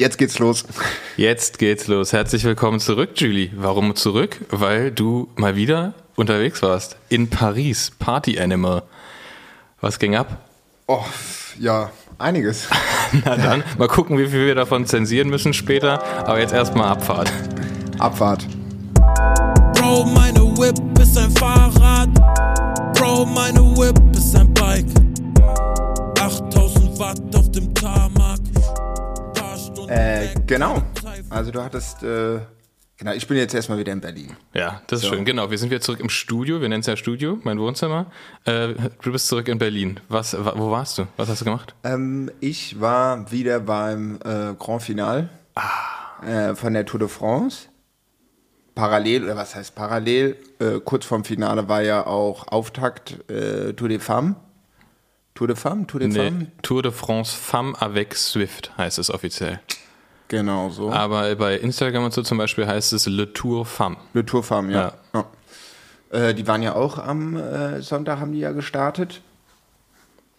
Jetzt geht's los. Jetzt geht's los. Herzlich willkommen zurück, Julie. Warum zurück? Weil du mal wieder unterwegs warst. In Paris. Party Animal. Was ging ab? Oh, ja, einiges. Na dann, mal gucken, wie viel wir davon zensieren müssen später. Aber jetzt erstmal Abfahrt. Abfahrt. Bro, meine Whip ist ein Fahrrad. Bro, meine Whip genau. Also du hattest, äh, genau, ich bin jetzt erstmal wieder in Berlin. Ja, das ist schön. Genau, wir sind wieder zurück im Studio. Wir nennen es ja Studio, mein Wohnzimmer. Äh, du bist zurück in Berlin. Was, wa- wo warst du? Was hast du gemacht? Ähm, ich war wieder beim äh, Grand Final äh, von der Tour de France. Parallel, oder was heißt parallel, äh, kurz vorm Finale war ja auch Auftakt äh, Tour de Femmes. Tour de Femmes? Tour de Nee? Tour de France Femme avec Swift heißt es offiziell. Genau so. Aber bei Instagram und so zum Beispiel heißt es Le Tour Femme. Le Tour Femmes, ja. ja. Äh, die waren ja auch am äh, Sonntag, haben die ja gestartet.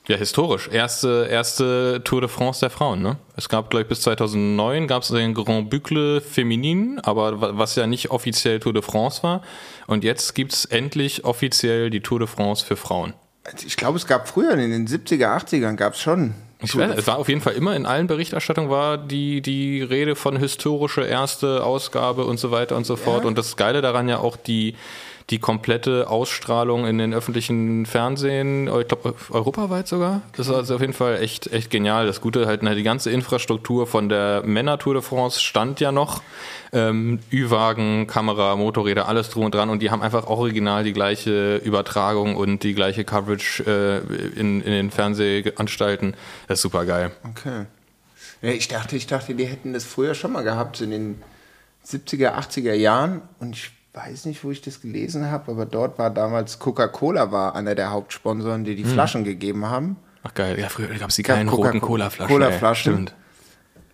Ja, historisch. Erste, erste Tour de France der Frauen, ne? Es gab, glaube ich, bis 2009 gab es den Grand Boucle Feminin, aber wa- was ja nicht offiziell Tour de France war. Und jetzt gibt's endlich offiziell die Tour de France für Frauen. Ich glaube, es gab früher, in den 70er, 80ern gab es schon. Ich weiß, es war auf jeden Fall immer in allen Berichterstattungen war die, die Rede von historische erste Ausgabe und so weiter und so fort. Und das Geile daran ja auch die, die komplette Ausstrahlung in den öffentlichen Fernsehen, ich glaube europaweit sogar. Das war also auf jeden Fall echt, echt genial. Das Gute halt, die ganze Infrastruktur von der Männer-Tour de France stand ja noch. Ähm, Ü-Wagen, Kamera, Motorräder, alles drum und dran. Und die haben einfach original die gleiche Übertragung und die gleiche Coverage äh, in, in den Fernsehanstalten. Das ist super geil. Okay. Ich dachte, ich dachte, die hätten das früher schon mal gehabt, in den 70er, 80er Jahren. Und ich weiß nicht, wo ich das gelesen habe, aber dort war damals Coca-Cola war einer der Hauptsponsoren, die die Flaschen gegeben haben. Ach geil, ja, früher gab es die kleinen roten Cola-Flaschen. Stimmt.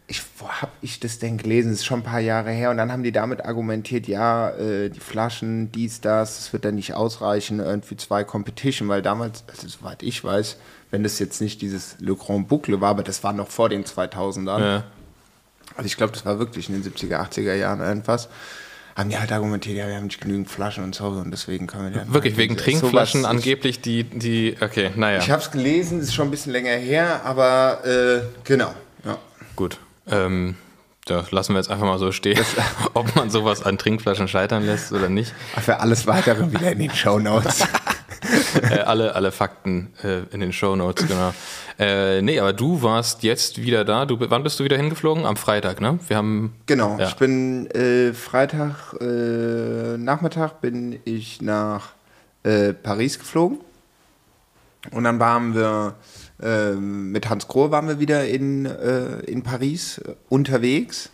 Ich, wo habe ich das denn gelesen? Das ist schon ein paar Jahre her. Und dann haben die damit argumentiert, ja, äh, die Flaschen, dies, das, das wird dann nicht ausreichen, irgendwie zwei Competition, weil damals, also soweit ich weiß, wenn das jetzt nicht dieses Le Grand Boucle war, aber das war noch vor den 2000ern. Ja. Also ich glaube, das war wirklich in den 70er, 80er Jahren irgendwas. Haben die halt argumentiert, ja, wir haben nicht genügend Flaschen und so und deswegen können wir Wirklich, wegen Trinkflaschen sowas- angeblich die, die, okay, naja, Ich habe es gelesen, ist schon ein bisschen länger her, aber äh, genau. Ja. gut. Ähm, ja, lassen wir jetzt einfach mal so stehen, ob man sowas an Trinkflaschen scheitern lässt oder nicht. Für alles weitere wieder in den Show Notes. äh, alle, alle Fakten äh, in den Shownotes, genau. Äh, nee, aber du warst jetzt wieder da. Du, wann bist du wieder hingeflogen? Am Freitag, ne? Wir haben. Genau, Ja. ich bin äh, Freitag äh, Nachmittag bin ich nach äh, Paris geflogen und dann waren wir äh, mit Hans Krohe waren wir wieder in, äh, in Paris unterwegs.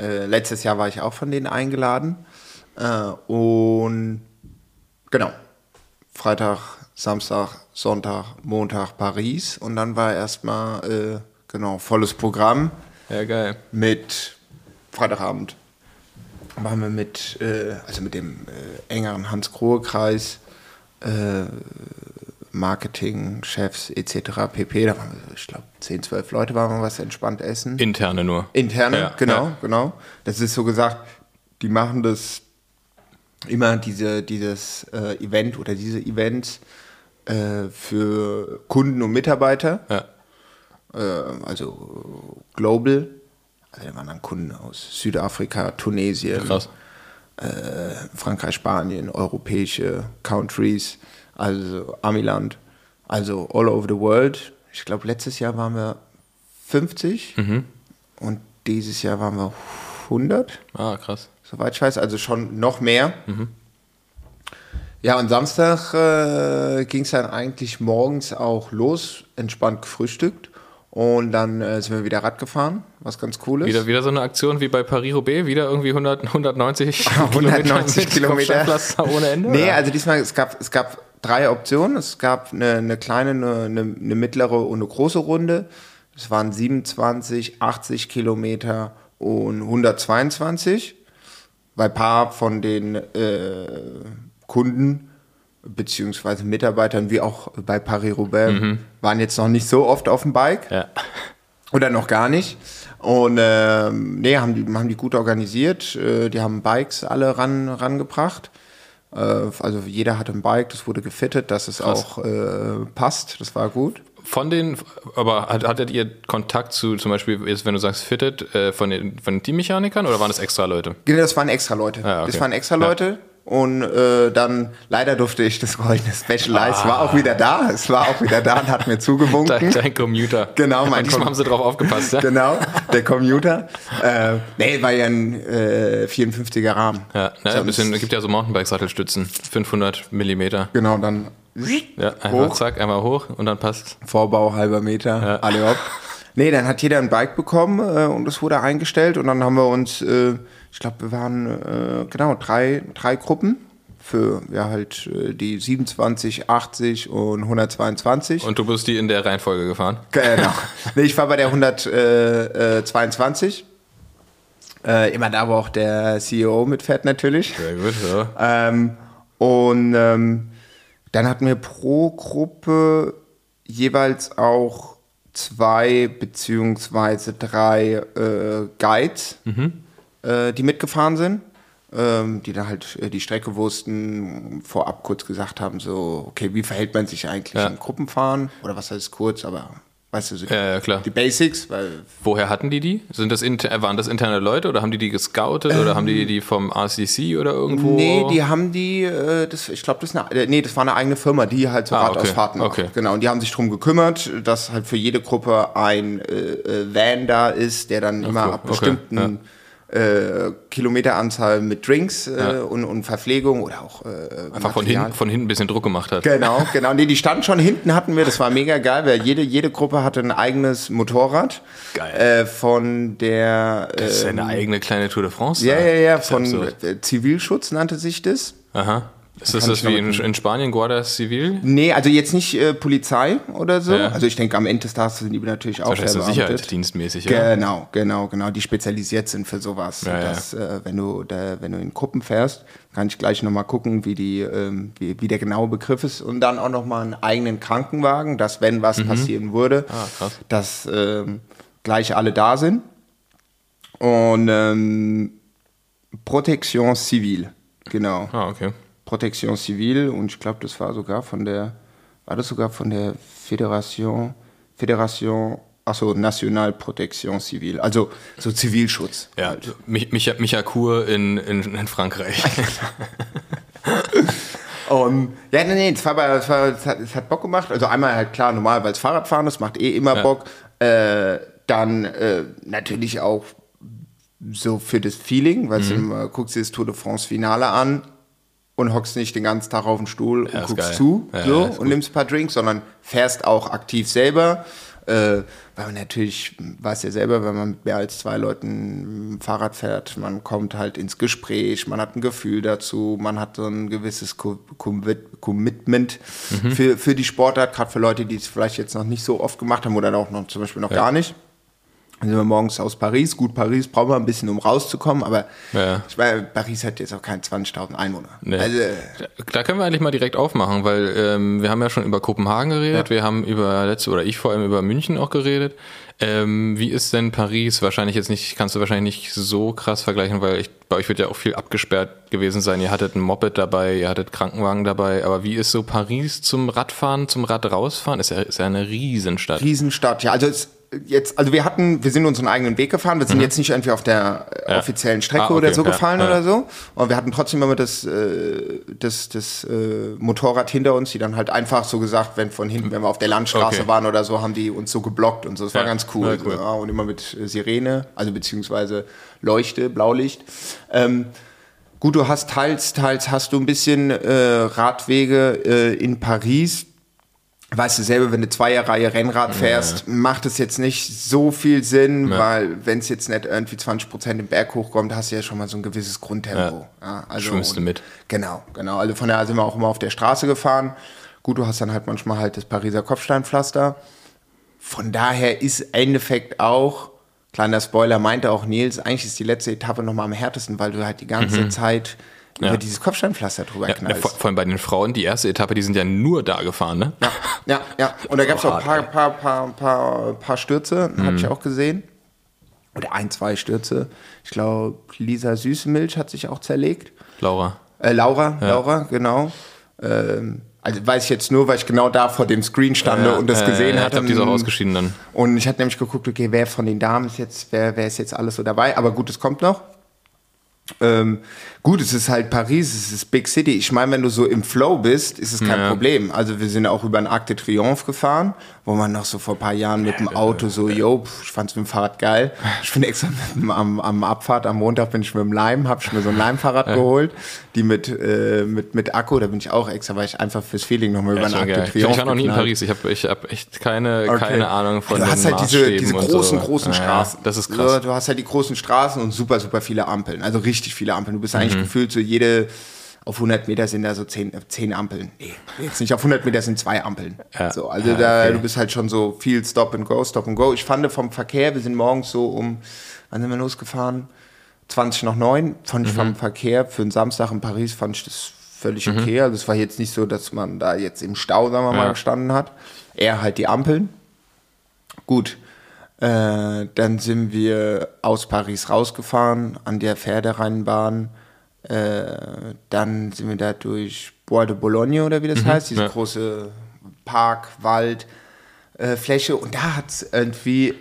Letztes Jahr war ich auch von denen eingeladen und genau Freitag, Samstag, Sonntag, Montag Paris und dann war erstmal äh, genau volles Programm Ja, geil. mit Freitagabend waren wir mit, äh, also mit dem äh, engeren Hans-Grohe-Kreis, äh, Marketing, Chefs etc. pp. Da waren wir, ich glaube, 10, 12 Leute waren wir was entspannt essen. Interne nur. Interne, Ja, genau, ja. genau. Das ist so gesagt, die machen das immer diese, dieses äh, Event oder diese Events äh, für Kunden und Mitarbeiter Ja. äh, also global. Also da waren dann Kunden aus Südafrika, Tunesien, äh, Frankreich, Spanien, europäische Countries, also Amiland, also all over the world. Ich glaube, letztes Jahr waren wir 50 Mhm. und dieses Jahr waren wir 100 Ah, krass. Soweit ich weiß, also schon noch mehr. Ja, und Samstag äh, ging es dann eigentlich morgens auch los, entspannt gefrühstückt. Und dann äh, sind wir wieder Rad gefahren, was ganz cool ist. Wieder, wieder so eine Aktion wie bei Paris-Roubaix, wieder irgendwie 100, 190 190 mit Kilometer. Kopfsteinpflaster ohne Ende? Nee, oder? also diesmal, es gab, es gab drei Optionen. Es gab eine, eine kleine, eine, eine, eine mittlere und eine große Runde. Es waren 27, 80 Kilometer und 122. Weil ein paar von den äh, Kunden beziehungsweise Mitarbeitern, wie auch bei Paris-Roubaix, waren jetzt noch nicht so oft auf dem Bike. Ja. Oder noch gar nicht. Und ähm, nee, haben die, haben die gut organisiert. Äh, die haben Bikes alle ran, rangebracht. Äh, also jeder hatte ein Bike, das wurde gefittet, dass es Krass. auch äh, passt. Das war gut. Von den, aber hat- hattet ihr Kontakt zu, zum Beispiel, jetzt, wenn du sagst Fitted, äh, von, den, von den Teammechanikern oder waren das extra Leute? Genau, das waren extra Leute. Ah, okay. Das waren extra. Leute. Und äh, dann, leider durfte ich das goldene Specialized, war auch wieder da. Es war auch wieder da und hat mir zugewunken. Dein, dein Commuter. Genau, mein diesmal haben sie drauf aufgepasst, ja? Genau, der Commuter. äh, nee, war ja ein äh, 54er Rahmen. Ja, ne, ein bisschen, es gibt ja so Mountainbike-Sattelstützen, 500 Millimeter. Genau, dann Ja, einfach Hoch. zack, einmal hoch und dann passt. Vorbau halber Meter, alle hopp. Nee, dann hat jeder ein Bike bekommen äh, und es wurde eingestellt und dann haben wir uns, äh, ich glaube, wir waren äh, genau drei, drei Gruppen für ja halt äh, die 27, 80 und 122. Und du bist die in der Reihenfolge gefahren. Genau. nee, ich war bei der 122. Äh, immer da, wo auch der CEO mitfährt natürlich. Sehr gut, ja. Ähm, und ähm, dann hatten wir pro Gruppe jeweils auch zwei beziehungsweise drei äh, Guides, äh, die mitgefahren sind. Ähm, die dann halt äh, die Strecke wussten, vorab kurz gesagt haben, so, okay, wie verhält man sich eigentlich Ja. im Gruppenfahren? Oder was heißt kurz, aber weißt du, so Ja, ja, die Basics, weil Woher hatten die die? Sind das inter, waren das interne Leute oder haben die die gescoutet oder haben die die vom RCC oder irgendwo? Nee, die haben die, äh, das, ich glaube, das, eine- äh, nee, das war eine eigene Firma, die halt so Ah, okay, Radausfahrten macht. okay. Genau, und die haben sich drum gekümmert, dass halt für jede Gruppe ein äh, äh, Van da ist, der dann immer cool, ab okay, bestimmten äh, Kilometeranzahl mit Drinks äh, Ja. und, und Verpflegung oder auch äh, Einfach von hinten, von hinten ein bisschen Druck gemacht hat. Genau, genau. Nee, die standen schon hinten, hatten wir, das war mega geil, weil jede, jede Gruppe hatte ein eigenes Motorrad. Geil. Äh, von der. Das ist ja eine eigene kleine Tour de France. ja, da. ja, ja, von äh, Zivilschutz nannte sich das. Aha. Ist das das wie in, in Spanien, Guardia Civil? Nee, also jetzt nicht äh, Polizei oder so. Ja. Also ich denke, am Ende des Tages sind die natürlich auch so verbeamtet. sicherheitsdienstmäßig, ja. Genau, genau, genau, die spezialisiert sind für sowas. Ja, dass, Äh, wenn, du da, wenn du in Gruppen fährst, kann ich gleich nochmal gucken, wie, die, ähm, wie, wie der genaue Begriff ist. Und dann auch nochmal einen eigenen Krankenwagen, dass wenn was passieren würde, Mhm. Ah, dass ähm, gleich alle da sind. Und ähm, Protection Civil, genau. Ah, okay. Protection Civile und ich glaube, das war sogar von der, war das sogar von der Fédération, Fédération, achso, National Protection Civile, also so Zivilschutz. Ja, Mich, Micha, Micha Kur in, in, in Frankreich. Und, ja, nee, nee, es, war, es, war, es, hat, es hat Bock gemacht. Also einmal halt klar, normal, weil es Fahrradfahren ist, macht eh immer Ja. Bock. Äh, dann äh, natürlich auch so für das Feeling, weil Mhm. du guckst dir das Tour de France Finale an und hockst nicht den ganzen Tag auf dem Stuhl und guckst geil. zu Ja, so, ja, und gut. nimmst ein paar Drinks, sondern fährst auch aktiv selber. Äh, weil man natürlich, weiß ja selber, wenn man mit mehr als zwei Leuten Fahrrad fährt, man kommt halt ins Gespräch, man hat ein Gefühl dazu, man hat so ein gewisses Co Commit Commitment Mhm. für, für die Sportart, gerade für Leute, die es vielleicht jetzt noch nicht so oft gemacht haben oder auch noch zum Beispiel noch gar nicht. Dann sind wir morgens aus Paris. Gut, Paris brauchen wir ein bisschen, um rauszukommen, aber Ja. ich meine, Paris hat jetzt auch keine 20.000 Einwohner. Nee. Also, Da können wir eigentlich mal direkt aufmachen, weil ähm, wir haben ja schon über Kopenhagen geredet, wir haben über letzte oder ich vor allem über München auch geredet. Ähm, wie ist denn Paris? Wahrscheinlich jetzt nicht, kannst du wahrscheinlich nicht so krass vergleichen, weil ich, bei euch wird ja auch viel abgesperrt gewesen sein. Ihr hattet ein Moped dabei, ihr hattet Krankenwagen dabei, aber wie ist so Paris zum Radfahren, zum Rad rausfahren? Ist ja, ist ja eine Riesenstadt. Riesenstadt, ja. Also es, jetzt, also wir hatten, wir sind unseren eigenen Weg gefahren. Wir sind jetzt nicht irgendwie auf der äh, Mhm. Ja. offiziellen Strecke Ah, okay, oder so ja, gefallen ja. oder so. Und wir hatten trotzdem immer das, äh, das, das äh, Motorrad hinter uns, die dann halt einfach so gesagt, wenn von hinten, wenn wir auf der Landstraße Okay. waren oder so, haben die uns so geblockt und so. Das war ganz cool. ja, cool. Und immer mit äh, Sirene, also beziehungsweise Leuchte, Blaulicht. Ähm, Gut, du hast teils, teils hast du ein bisschen äh, Radwege äh, in Paris. Weißt du selber, wenn du Zweierreihe Rennrad fährst, macht es jetzt nicht so viel Sinn, weil wenn es jetzt nicht irgendwie 20 Prozent im Berg hochkommt, hast du ja schon mal so ein gewisses Grundtempo. Ja. also, Schwimmst du mit. Genau, genau. Also von daher sind wir auch immer auf der Straße gefahren. Gut, du hast dann halt manchmal halt das Pariser Kopfsteinpflaster. Von daher ist im Endeffekt auch, kleiner Spoiler, meinte auch Nils, eigentlich ist die letzte Etappe nochmal am härtesten, weil du halt die ganze Mhm. Zeit Ja. über dieses Kopfsteinpflaster drüber Ja, knallst. vor, vor allem bei den Frauen, die erste Etappe, die sind ja nur da gefahren, ne? Ja, ja, ja. Und da gab es auch ein paar, paar, paar, paar, paar Stürze, Mhm. ich auch gesehen. Oder ein, zwei Stürze. Ich glaube, Lisa Süßmilch hat sich auch zerlegt. Laura. Äh, Laura, Laura, genau. Ähm, also weiß ich jetzt nur, weil ich genau da vor dem Screen stande und das gesehen ja, hatte. Ich glaube, die ist auch ausgeschieden dann. Und ich hatte nämlich geguckt, okay, wer von den Damen ist jetzt, wer, wer ist jetzt alles so dabei? Aber gut, es kommt noch. Ähm, gut, es ist halt Paris, es ist Big City. Ich meine, wenn du so im Flow bist, ist es kein Ja. Problem. Also wir sind auch über den Arc de Triomphe gefahren, wo man noch so vor ein paar Jahren mit dem Auto so, yo, ich fand's mit dem Fahrrad geil. Ich bin extra mit, dem- am, am Abfahrt, am Montag bin ich mit dem Leim, hab ich mir so ein Leimfahrrad geholt, die mit, äh, mit, mit Akku, da bin ich auch extra, weil ich einfach fürs Feeling nochmal über Ja, geil. Ich war noch nie in. Paris. Ich habe ich hab echt keine, Okay. keine Ahnung von du hast halt diese, diese großen, so. großen Ja, Straßen. Das ist krass. So, du hast halt die großen Straßen und super, super viele Ampeln. Also richtig viele Ampeln. Du bist eigentlich Mhm. gefühlt so jede, auf 100 Meter sind da so 10, äh, 10 Ampeln. Nee, jetzt nicht auf 100 Meter sind zwei Ampeln. Ja. So, also Ja, da, okay. du bist halt schon so viel Stop and Go, Stop and Go. Ich fand vom Verkehr, wir sind morgens so um, wann sind wir losgefahren? 20 nach 9. Fand Mhm. ich vom Verkehr für einen Samstag in Paris, fand ich das völlig Mhm. okay. Also es war jetzt nicht so, dass man da jetzt im Stau, sagen wir mal, Ja. gestanden hat. Eher halt die Ampeln. Gut, äh, dann sind wir aus Paris rausgefahren an der Pferderennbahn. Äh, dann sind wir da durch Bois de Boulogne oder wie das heißt, diese ja. große Park, Wald, äh, Fläche. Und da hat es irgendwie,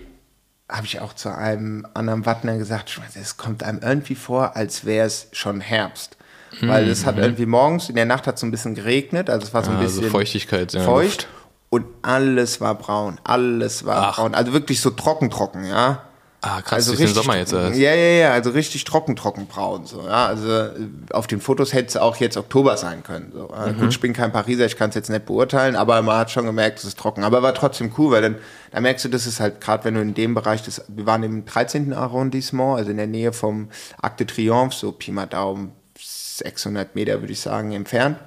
habe ich auch zu einem anderen Wattner gesagt, es kommt einem irgendwie vor, als wäre es schon Herbst. Weil es hat irgendwie morgens, in der Nacht hat es so ein bisschen geregnet, also es war so ein Ah, so bisschen Feuchtigkeit in der feucht und alles war braun, alles war Ach. braun, also wirklich so trocken, trocken, ja. Ah, krass, Also durch den richtig, Sommer jetzt. Was? ja, ja, ja, also richtig trocken, trocken braun, so, ja. Also äh, auf den Fotos hätte es auch jetzt Oktober sein können, so. Ja. Mhm. Gut, ich bin kein Pariser, ich kann es jetzt nicht beurteilen, aber man hat schon gemerkt, es ist trocken, aber war trotzdem cool, weil dann, da merkst du, das ist halt gerade, wenn du in dem Bereich, des, wir waren im 13. Arrondissement, also in der Nähe vom Arc de Triomphe, so Pi mal Daumen, 600 Meter, würde ich sagen, entfernt.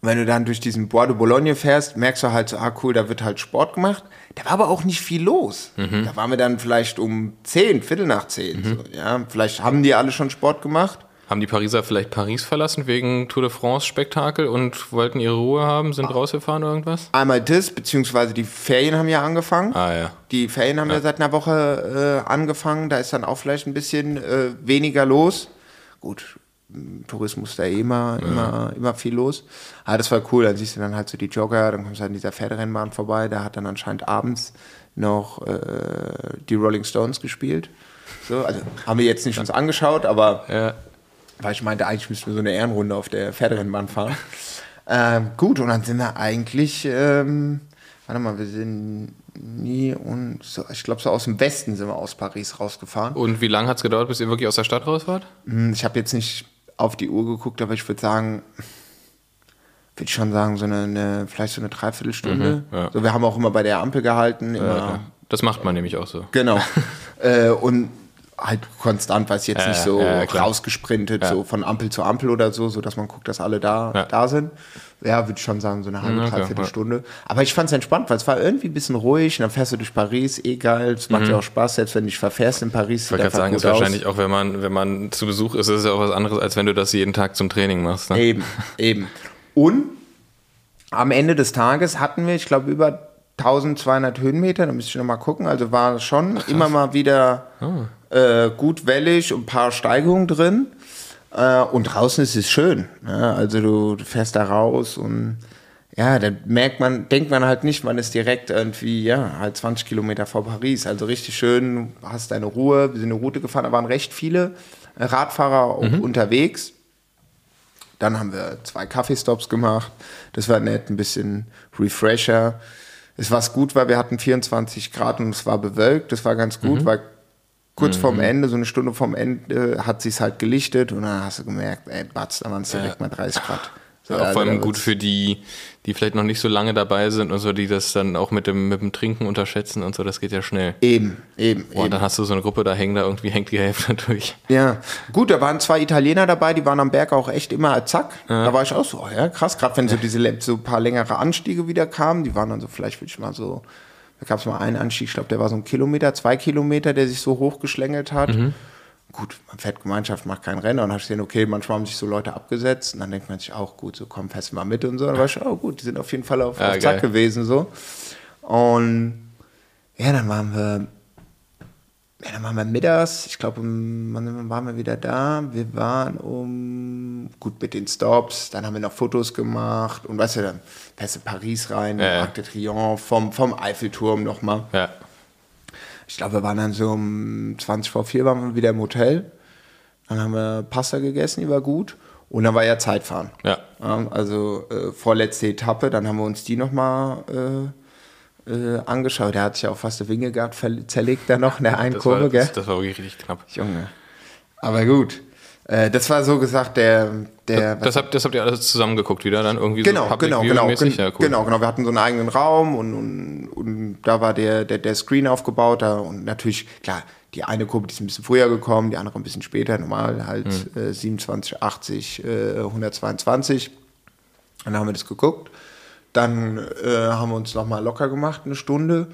Und wenn du dann durch diesen Bois de Boulogne fährst, merkst du halt so, ah cool, da wird halt Sport gemacht. Da war aber auch nicht viel los. Mhm. Da waren wir dann vielleicht um 10, Viertel nach 10. So, ja. Vielleicht haben die alle schon Sport gemacht. Haben die Pariser vielleicht Paris verlassen wegen Tour de France Spektakel und wollten ihre Ruhe haben, sind rausgefahren oder irgendwas? Einmal das, beziehungsweise die Ferien haben ja angefangen. Ah ja. Die Ferien haben ja, seit einer Woche äh, angefangen. Da ist dann auch vielleicht ein bisschen äh, weniger los. Gut, Tourismus da eh immer, immer, immer viel los. Aber das war cool. Dann siehst du dann halt so die Jogger, dann kommst du an dieser Pferderennbahn vorbei. Da hat dann anscheinend abends noch äh, die Rolling Stones gespielt. So, also haben wir jetzt nicht uns angeschaut, aber Ja. weil ich meinte, eigentlich müssten wir so eine Ehrenrunde auf der Pferderennbahn fahren. ähm, gut, und dann sind wir eigentlich, ähm, warte mal, wir sind nie und so, ich glaube so aus dem Westen sind wir aus Paris rausgefahren. Und wie lange hat es gedauert, bis ihr wirklich aus der Stadt raus wart? Hm, Ich habe jetzt nicht auf die Uhr geguckt, aber ich würde sagen, würde ich schon sagen, so eine, eine vielleicht so eine Dreiviertelstunde. Mhm, ja. So, wir haben auch immer bei der Ampel gehalten, immer, Ja. Das macht man nämlich auch so. Genau. äh, und halt konstant, weiß ich jetzt Ja, nicht so klar. rausgesprintet, so von Ampel zu Ampel oder so, so dass man guckt, dass alle da, da sind. Ja, würde ich schon sagen, so eine halbe, okay, dreiviertel Stunde. Aber ich fand es entspannt, weil es war irgendwie ein bisschen ruhig. Und dann fährst du durch Paris, eh geil. Es macht ja auch Spaß, selbst wenn du dich verfährst in Paris. Mhm. Ich wollte gerade sagen, ist wahrscheinlich auch, wenn man, wenn man zu Besuch ist, ist es ja auch was anderes, als wenn du das jeden Tag zum Training machst. Ne? Eben, eben. Und am Ende des Tages hatten wir, ich glaube, über 1200 Höhenmeter, da müsste ich nochmal gucken. Also war schon immer mal wieder äh, gut wellig und ein paar Steigungen drin. Äh, und draußen ist es schön. Ne? Also du, du fährst da raus und ja, dann merkt man, denkt man halt nicht, man ist direkt irgendwie, ja, halt 20 Kilometer vor Paris. Also richtig schön, du hast deine Ruhe. Wir sind eine Route gefahren, da waren recht viele äh, Radfahrer auch unterwegs. Dann haben wir zwei Kaffeestops gemacht. Das war nett, ein bisschen Refresher. Es war gut, weil wir hatten 24 Grad und es war bewölkt. Das war ganz gut, weil kurz vorm Ende, so eine Stunde vorm Ende, hat sich's halt gelichtet und dann hast du gemerkt, ey, Batz, da waren es direkt mal 30 Grad. So, auch vor allem also, gut für die, die vielleicht noch nicht so lange dabei sind und so, die das dann auch mit dem, mit dem Trinken unterschätzen und so, das geht ja schnell. Eben, eben, Und eben. dann hast du so eine Gruppe, da hängen da irgendwie, hängt die Hälfte durch. Ja, gut, da waren zwei Italiener dabei, die waren am Berg auch echt immer zack. Da war ich auch so, oh ja, krass, gerade wenn so diese so ein paar längere Anstiege wieder kamen, die waren dann so, vielleicht würde ich mal so, da gab es mal einen Anstieg, ich glaube, der war so ein Kilometer, zwei Kilometer, der sich so hochgeschlängelt hat. gut, man fährt Gemeinschaft, macht kein Rennen und hast gesehen, okay, manchmal haben sich so Leute abgesetzt und dann denkt man sich auch, gut, so komm, fährst du mal mit und so. Und dann war ich, oh gut, die sind auf jeden Fall auf, Ja, auf Zack gewesen so. Und ja, dann waren wir, ja, dann waren wir mittags, ich glaube, um, wann waren wir wieder da? Wir waren um, gut, mit den Stops, dann haben wir noch Fotos gemacht und weißt du, dann fährst du Paris rein, Ja, ja. Arc de Triomphe, vom, vom Eiffelturm nochmal. Ja. Ich glaube, wir waren dann so um 20 vor 4 waren wir wieder im Hotel. Dann haben wir Pasta gegessen, die war gut. Und dann war ja Zeitfahren. Ja. Also äh, vorletzte Etappe, dann haben wir uns die nochmal äh, äh, angeschaut. Der hat sich auch fast eine Winge gehabt, zerlegt da noch in der einen Das war, Kurve, gell? das, das war wirklich richtig knapp. Junge. Aber gut. Äh, das war so gesagt der. der Das habt, das habt ihr alles zusammengeguckt wieder dann irgendwie Genau, so genau, genau, mäßig? gen- Ja, cool. genau, genau. Wir hatten so einen eigenen Raum und, und, und da war der, der, der Screen aufgebaut da und natürlich, klar, die eine Gruppe, die ist ein bisschen früher gekommen, die andere ein bisschen später, normal halt Mhm. äh, 27, 80, äh, 122. Dann haben wir das geguckt. Dann äh, haben wir uns nochmal locker gemacht, eine Stunde,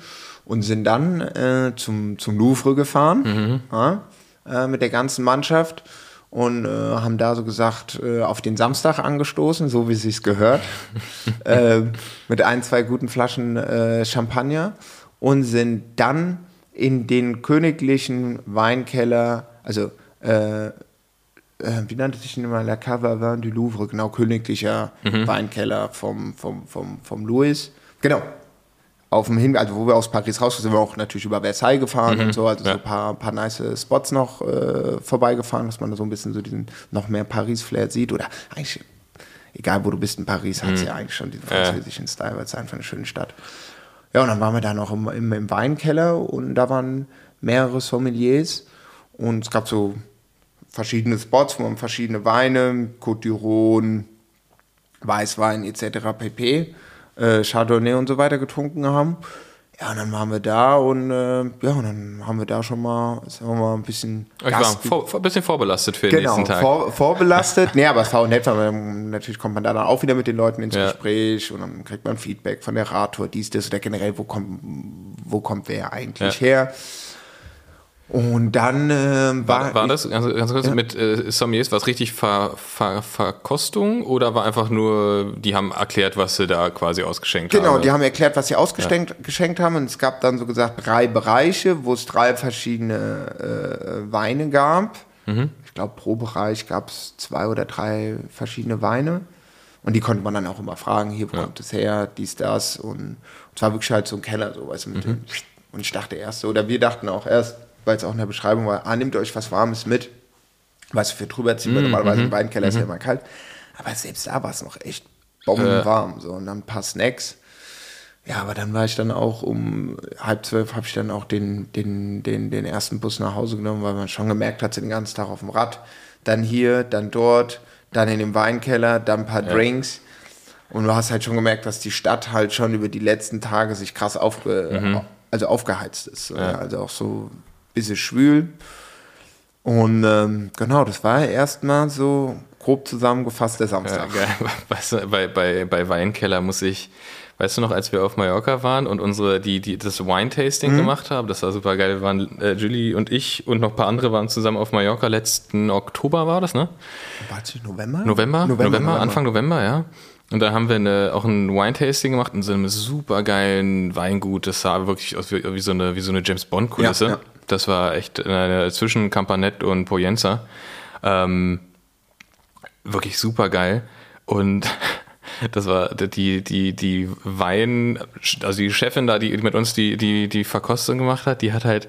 und sind dann äh, zum, zum Louvre gefahren ja, äh, mit der ganzen Mannschaft und äh, haben da so gesagt äh, auf den Samstag angestoßen, so wie es sich gehört, äh, mit ein, zwei guten Flaschen Champagner und sind dann in den königlichen Weinkeller, also äh, wie nannte sich denn immer La Cave Vin du Louvre, genau, königlicher Weinkeller vom, vom, vom, vom Louis. Genau. Auf dem Hin, also wo wir aus Paris raus sind, sind wir auch natürlich über Versailles gefahren und so, also so ja. ein paar, paar nice Spots noch äh, vorbeigefahren, dass man da so ein bisschen so diesen noch mehr Paris-Flair sieht. Oder eigentlich, egal wo du bist in Paris, hat es ja eigentlich schon diesen Ja. französischen Style, weil es einfach eine schöne Stadt. Ja, und dann waren wir da noch im, im, im Weinkeller und da waren mehrere Sommeliers und es gab so verschiedene Spots, wo man verschiedene Weine, Côte d'Iron, Weißwein etc. pp, äh, Chardonnay und so weiter getrunken haben. Ja, und dann waren wir da und äh, ja, und dann haben wir da schon mal, sagen wir mal, ein bisschen Ich war vor, vor, ein bisschen vorbelastet für den Genau, nächsten Tag. vor, vorbelastet. nee, aber es war auch nett, weil man, natürlich kommt man da dann auch wieder mit den Leuten ins Ja. Gespräch und dann kriegt man Feedback von der Radtour, dies, das oder generell, wo kommt, wo kommt wer eigentlich Ja. her. Und dann äh, war, War, war das, ganz, ganz kurz, mit äh, Sommeliers, war es richtig Ver, Ver, Verkostung oder war einfach nur, die haben erklärt, was sie da quasi ausgeschenkt haben? Genau, die haben erklärt, was sie ausgeschenkt geschenkt haben. Und es gab dann so gesagt drei Bereiche, wo es drei verschiedene äh, Weine gab. Ich glaube, pro Bereich gab es zwei oder drei verschiedene Weine. Und die konnte man dann auch immer fragen, hier, wo kommt es her, dies, das. Und es war wirklich halt so ein Keller, so, weißt du, dem, Und ich dachte erst so, oder wir dachten auch erst, weil es auch in der Beschreibung war, ah, nehmt euch was Warmes mit. Was für drüber ziehen wir normalerweise im Weinkeller ist ja immer kalt. Aber selbst da war es noch echt bombenwarm. So. Und dann ein paar Snacks. Ja, aber dann war ich dann auch um halb zwölf habe ich dann auch den, den, den, den ersten Bus nach Hause genommen, weil man schon gemerkt hat, so den ganzen Tag auf dem Rad. Dann hier, dann dort, dann in dem Weinkeller, dann ein paar Drinks. Und du hast halt schon gemerkt, dass die Stadt halt schon über die letzten Tage sich krass aufge, also aufgeheizt ist. Ja. Also auch so bisschen schwül. Und ähm, genau, das war erstmal so grob zusammengefasst der Ja, Samstag. du, bei, bei, bei Weinkeller muss ich, weißt du noch, als wir auf Mallorca waren und unsere, die, die das Wine-Tasting Mhm. gemacht haben, das war super geil. Wir waren, äh, Julie und ich und noch ein paar andere waren zusammen auf Mallorca. Letzten Oktober war das, ne? War es nicht November? November? November, Anfang November, ja. Und da haben wir eine, auch ein Wine-Tasting gemacht in so einem super geilen Weingut. Das sah wirklich aus wie, wie so eine, wie so eine James Bond-Kulisse. Ja, ja. Das war echt eine, zwischen Campanet und Poyenza. Ähm, wirklich super geil. Und das war die, die, die Wein, also die Chefin da, die mit uns die, die, die Verkostung gemacht hat, die hat halt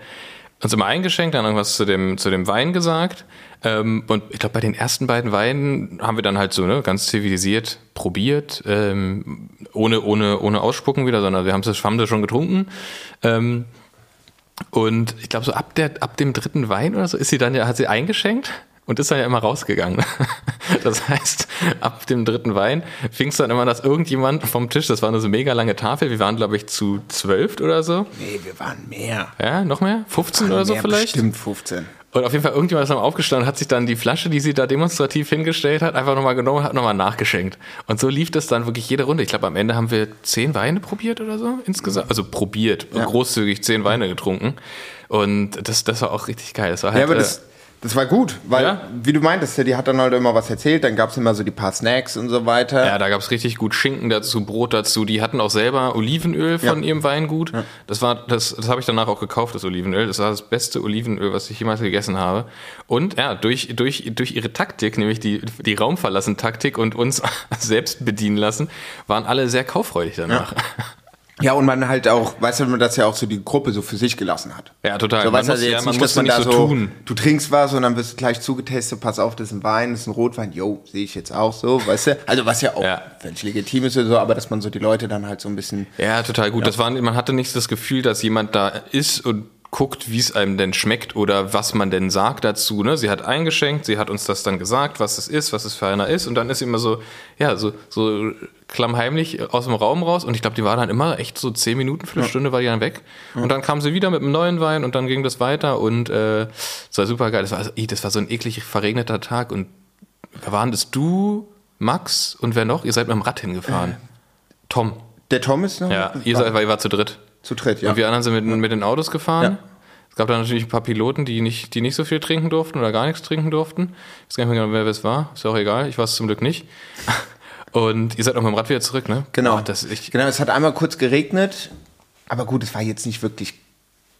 uns immer eingeschenkt, dann irgendwas zu dem, zu dem Wein gesagt. Ähm, und ich glaube, bei den ersten beiden Weinen haben wir dann halt so ne, ganz zivilisiert probiert, ähm, ohne, ohne, ohne Ausspucken wieder, sondern wir haben das, haben das schon getrunken. Ähm, und ich glaube, so ab, der, ab dem dritten Wein oder so ist sie dann ja, hat sie eingeschenkt und ist dann ja immer rausgegangen. Das heißt, ab dem dritten Wein fing es dann immer, dass irgendjemand vom Tisch, das war eine so mega lange Tafel, wir waren, glaube ich, zu zwölf oder so. Nee, wir waren mehr. Ja, noch mehr? 15 Waren oder so vielleicht? Bestimmt 15. Und auf jeden Fall irgendjemand ist dann aufgestanden, hat sich dann die Flasche, die sie da demonstrativ hingestellt hat, einfach nochmal genommen und hat nochmal nachgeschenkt. Und so lief das dann wirklich jede Runde. Ich glaube, am Ende haben wir zehn Weine probiert oder so insgesamt. Also probiert, Ja. großzügig zehn Weine getrunken. Und das, das war auch richtig geil. Das war halt, Ja, aber äh, das, Das war gut, weil, Ja. wie du meintest, ja, die hat dann halt immer was erzählt, dann gab es immer so die paar Snacks und so weiter. Ja, da gab's richtig gut Schinken dazu, Brot dazu. Die hatten auch selber Olivenöl von Ja. ihrem Weingut. Das war, das, das habe ich danach auch gekauft, das Olivenöl. Das war das beste Olivenöl, was ich jemals gegessen habe. Und ja, durch, durch, durch ihre Taktik, nämlich die, die Raumverlassen-Taktik und uns selbst bedienen lassen, waren alle sehr kauffreudig danach. Ja, und man halt auch, weißt du, man das ja auch so die Gruppe so für sich gelassen hat. Ja, total. So, Man weißt du, muss- also ja, jetzt man nicht, muss dass man da so tun. du trinkst was und dann wirst du gleich zugetestet, pass auf, das ist ein Wein, das ist ein Rotwein, yo, sehe ich jetzt auch so, weißt du? Also was ja auch Ja. völlig legitim ist oder so, aber dass man so die Leute dann halt so ein bisschen, Ja, total gut. Das war, man hatte nicht das Gefühl, dass jemand da ist und guckt, wie es einem denn schmeckt oder was man denn sagt dazu. Ne? Sie hat eingeschenkt, sie hat uns das dann gesagt, was es ist, was es für einer ist. Und dann ist sie immer so, ja, so, so klammheimlich aus dem Raum raus. Und ich glaube, die war dann immer echt so zehn Minuten, Viertelstunde war die dann weg. Und dann kam sie wieder mit einem neuen Wein und dann ging das weiter. Und äh, es war super geil. Das war, also, das war so ein eklig verregneter Tag. Und waren das du, Max und wer noch? Ihr seid mit dem Rad hingefahren. Tom. der Tom ist noch Ja, ihr, seid, ihr wart zu dritt. Zu dritt, ja. Und wir anderen sind mit, mit den Autos gefahren. Ja. Es gab dann natürlich ein paar Piloten, die nicht, die nicht so viel trinken durften oder gar nichts trinken durften. Ich weiß gar nicht mehr genau, wer es war. Ist ja auch egal. Ich war es zum Glück nicht. Und ihr seid auch mit dem Rad wieder zurück, ne? Genau. Oh, das genau, es hat einmal kurz geregnet, aber gut, es war jetzt nicht wirklich,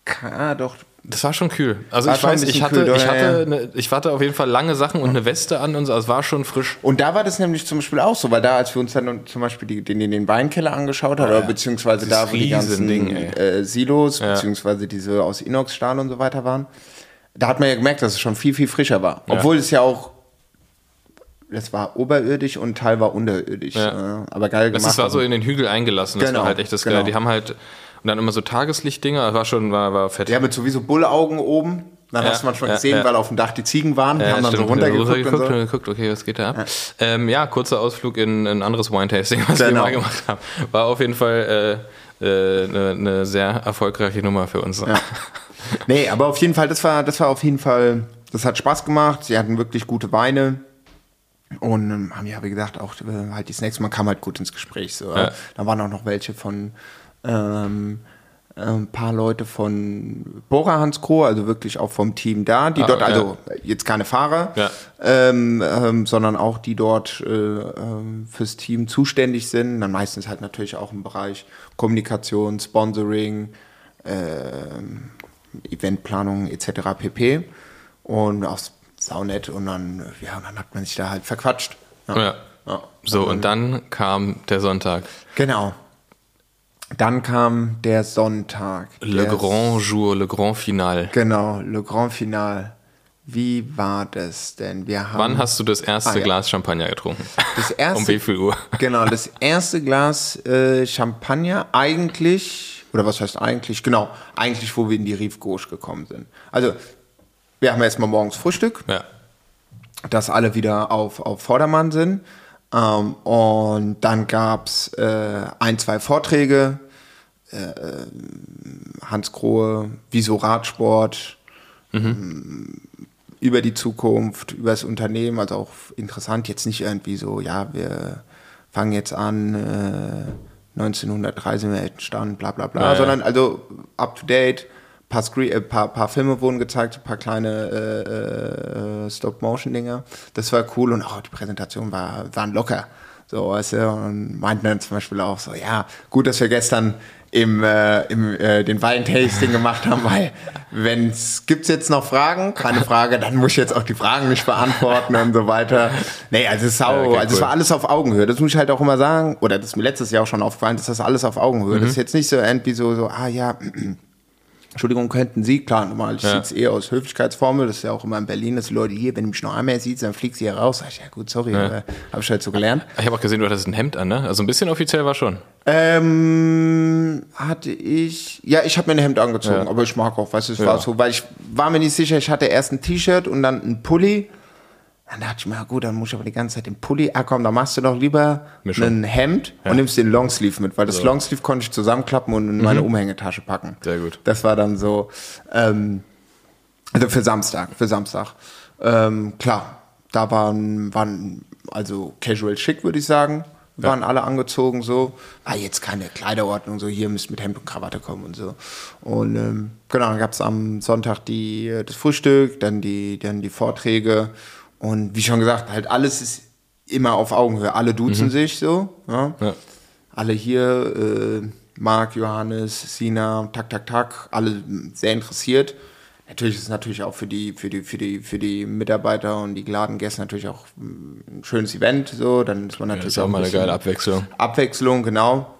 ka- doch, das war schon kühl. Also War ich weiß, ich hatte, kühl, ich ja, hatte, ja. Eine, ich hatte auf jeden Fall lange Sachen und eine Weste an und so. Also es war schon frisch. Und da war das nämlich zum Beispiel auch so, weil da, als wir uns dann zum Beispiel die, den, den Weinkeller angeschaut haben, oder beziehungsweise Dieses da, wo die ganzen ey. äh, Silos, Ja. beziehungsweise diese aus Inoxstahl und so weiter waren, da hat man ja gemerkt, dass es schon viel, viel frischer war. Obwohl es ja auch, das war oberirdisch und Teil war unterirdisch. Ja. äh, aber geil Das gemacht. war so also. in den Hügel eingelassen. Das Genau, war halt echt das genau. Geile. Die haben halt, und dann immer so Tageslichtdinger. War schon, war, war fett. ja, mit sowieso Bullaugen oben. Dann Ja, hast du manchmal ja, gesehen, ja. weil auf dem Dach die Ziegen waren, haben dann so stimmt. runtergeguckt und Runtergeguckt so. und geguckt, okay, was geht da ab? Ja, ähm, ja kurzer Ausflug in ein anderes Wine-Tasting, was wir Genau. mal gemacht haben. War auf jeden Fall äh, äh, eine, eine sehr erfolgreiche Nummer für uns. Nee, aber auf jeden Fall, das war, das war auf jeden Fall, das hat Spaß gemacht. Sie hatten wirklich gute Weine. Und ähm, haben ja, wie gesagt, auch äh, halt die Snacks, man kam halt gut ins Gespräch. So. Ja. Da waren auch noch welche von ähm, äh, ein paar Leute von Bora Hans Kroh, also wirklich auch vom Team da, die Ah, dort, ja. also jetzt keine Fahrer, Ja. ähm, ähm, sondern auch die dort äh, ähm, fürs Team zuständig sind. Dann meistens halt natürlich auch im Bereich Kommunikation, Sponsoring, ähm, Eventplanung etc. pp. Und auch saunett und dann, ja, dann hat man sich da halt verquatscht. Ja. Ja. So, und dann kam der Sonntag. Genau. Dann kam der Sonntag. Le Grand Jour, Le Grand Final. Genau, Le Grand Final. Wie war das denn? Wir haben Wann hast du das erste Ah, ja. Glas Champagner getrunken? das erste, um wie viel Uhr? Genau, das erste Glas äh, Champagner eigentlich, oder was heißt eigentlich? Genau, eigentlich, wo wir in die Rive Gauche gekommen sind. Also, wir haben erstmal morgens Frühstück, Ja. dass alle wieder auf, auf Vordermann sind. Ähm, und dann gab es äh, ein, zwei Vorträge. Äh, Hans Krohe, Wieso Radsport, ähm, über die Zukunft, über das Unternehmen, also auch interessant, jetzt nicht irgendwie so, ja, wir fangen jetzt an, äh, 1903 sind wir entstanden, bla bla bla, Ja, ja. sondern also up to date, paar, Screen, äh, paar, paar Filme wurden gezeigt, ein paar kleine äh, äh, Stop-Motion-Dinger. Das war cool und auch die Präsentation war, waren locker. So, weißt du, und meinten dann zum Beispiel auch so, ja, gut, dass wir gestern im, äh, im äh, den Weintasting gemacht haben, weil wenn es gibt's jetzt noch Fragen, keine Frage, dann muss ich jetzt auch die Fragen nicht beantworten und so weiter. Nee, also es sau, Ja, okay, also es cool. war alles auf Augenhöhe. Das muss ich halt auch immer sagen, oder das ist mir letztes Jahr auch schon aufgefallen, dass das alles auf Augenhöhe. Mhm. Das ist jetzt nicht so irgendwie so, so, ah ja, Entschuldigung, könnten Sie, klar, normal, ich Ja. es eh aus Höflichkeitsformel, das ist ja auch immer in Berlin, dass die Leute hier, wenn du mich noch einmal siehst, dann fliegst du hier raus. Sag ich, ja gut, sorry, Ja. aber habe ich halt so gelernt. Ich habe auch gesehen, du hattest ein Hemd an, ne? Also ein bisschen offiziell war schon. Ähm, hatte ich, ja, ich habe mir ein Hemd angezogen, Ja. aber ich mag auch, weißt du, es war so, weil ich war mir nicht sicher, ich hatte erst ein T-Shirt und dann ein Pulli. Dann dachte ich mir, ja gut, dann muss ich aber die ganze Zeit den Pulli, ah komm, dann machst du doch lieber Mischung. ein Hemd und nimmst den Longsleeve mit, weil das So. Longsleeve konnte ich zusammenklappen und in meine Umhängetasche packen. Sehr gut. Das war dann so, ähm, also für Samstag, für Samstag. Ähm, klar, da waren, waren also casual schick, würde ich sagen. waren alle angezogen so. Ah, jetzt keine Kleiderordnung, so hier müsst mit Hemd und Krawatte kommen und so. Und ähm, genau, dann gab es am Sonntag die, äh, das Frühstück, dann die, dann die Vorträge. Und wie schon gesagt, halt alles ist immer auf Augenhöhe. Alle duzen sich so. Ja? Ja. Alle hier, äh, Marc, Johannes, Sina, tak, tak, tak, alle sehr interessiert. Natürlich ist es natürlich auch für die, für die, für die, für die Mitarbeiter und die geladenen Gäste natürlich auch mm, ein schönes Event. So, dann ist man Das natürlich ist auch mal eine geile Abwechslung. Abwechslung, genau.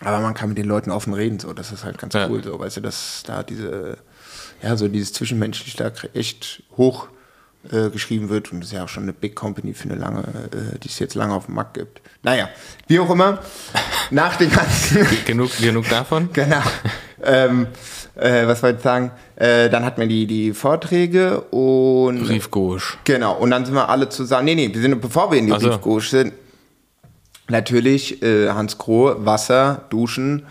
Aber man kann mit den Leuten offen reden, so. Das ist halt ganz Ja. cool, so. Weißt du, dass da diese, ja, so dieses Zwischenmenschliche da echt hoch äh, geschrieben wird. Und das ist ja auch schon eine Big Company für eine lange, äh, die es jetzt lange auf dem Markt gibt. Naja, wie auch immer, nach den ganzen, Genug, genug davon? genau, ähm, äh, was wollte ich sagen? Äh, dann hatten wir die, die Vorträge und Rief Gauche. Genau, und dann sind wir alle zusammen. Nee, nee, wir sind, bevor wir in die Ach so. Briefgauche sind, natürlich äh, Hans Kroh, Wasser, Duschen,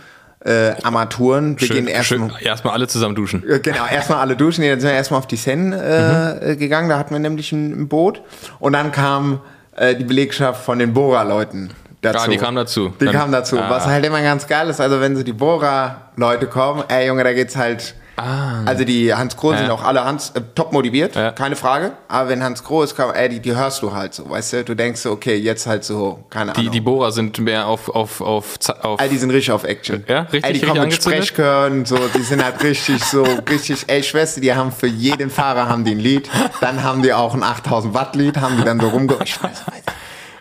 äh, Armaturen. Wir gehen Schön, erstmal. erstmal alle zusammen duschen. Äh, Genau, erstmal alle duschen, dann sind wir erstmal auf die Seine äh, äh, gegangen, da hatten wir nämlich ein, ein Boot. Und dann kam äh, die Belegschaft von den Bohrer-Leuten dazu. Ah, die kamen dazu. Die Dann- kamen dazu. Ah. Was halt immer ganz geil ist, also wenn so die Bohrer-Leute kommen, ey Junge, da geht's halt. Also die Hans Kroh sind Ah. Ja. auch alle Hans äh, top motiviert, Ja. keine Frage. Aber wenn Hans Kroh ist, komm, ey, die, die hörst du halt so, weißt du? Du denkst so, okay, jetzt halt so, keine Die, Ahnung. die Bohrer sind mehr auf, auf, auf, auf Ey, die sind richtig auf Action. Ja, richtig, Ey, die kommen mit? Sprechchören, so, die sind halt richtig so, richtig, ey, Schwester, die haben für jeden Fahrer haben die ein Lied. Dann haben die auch ein 8000 Watt Lied, haben die dann so rumge... Ich weiß, weiß.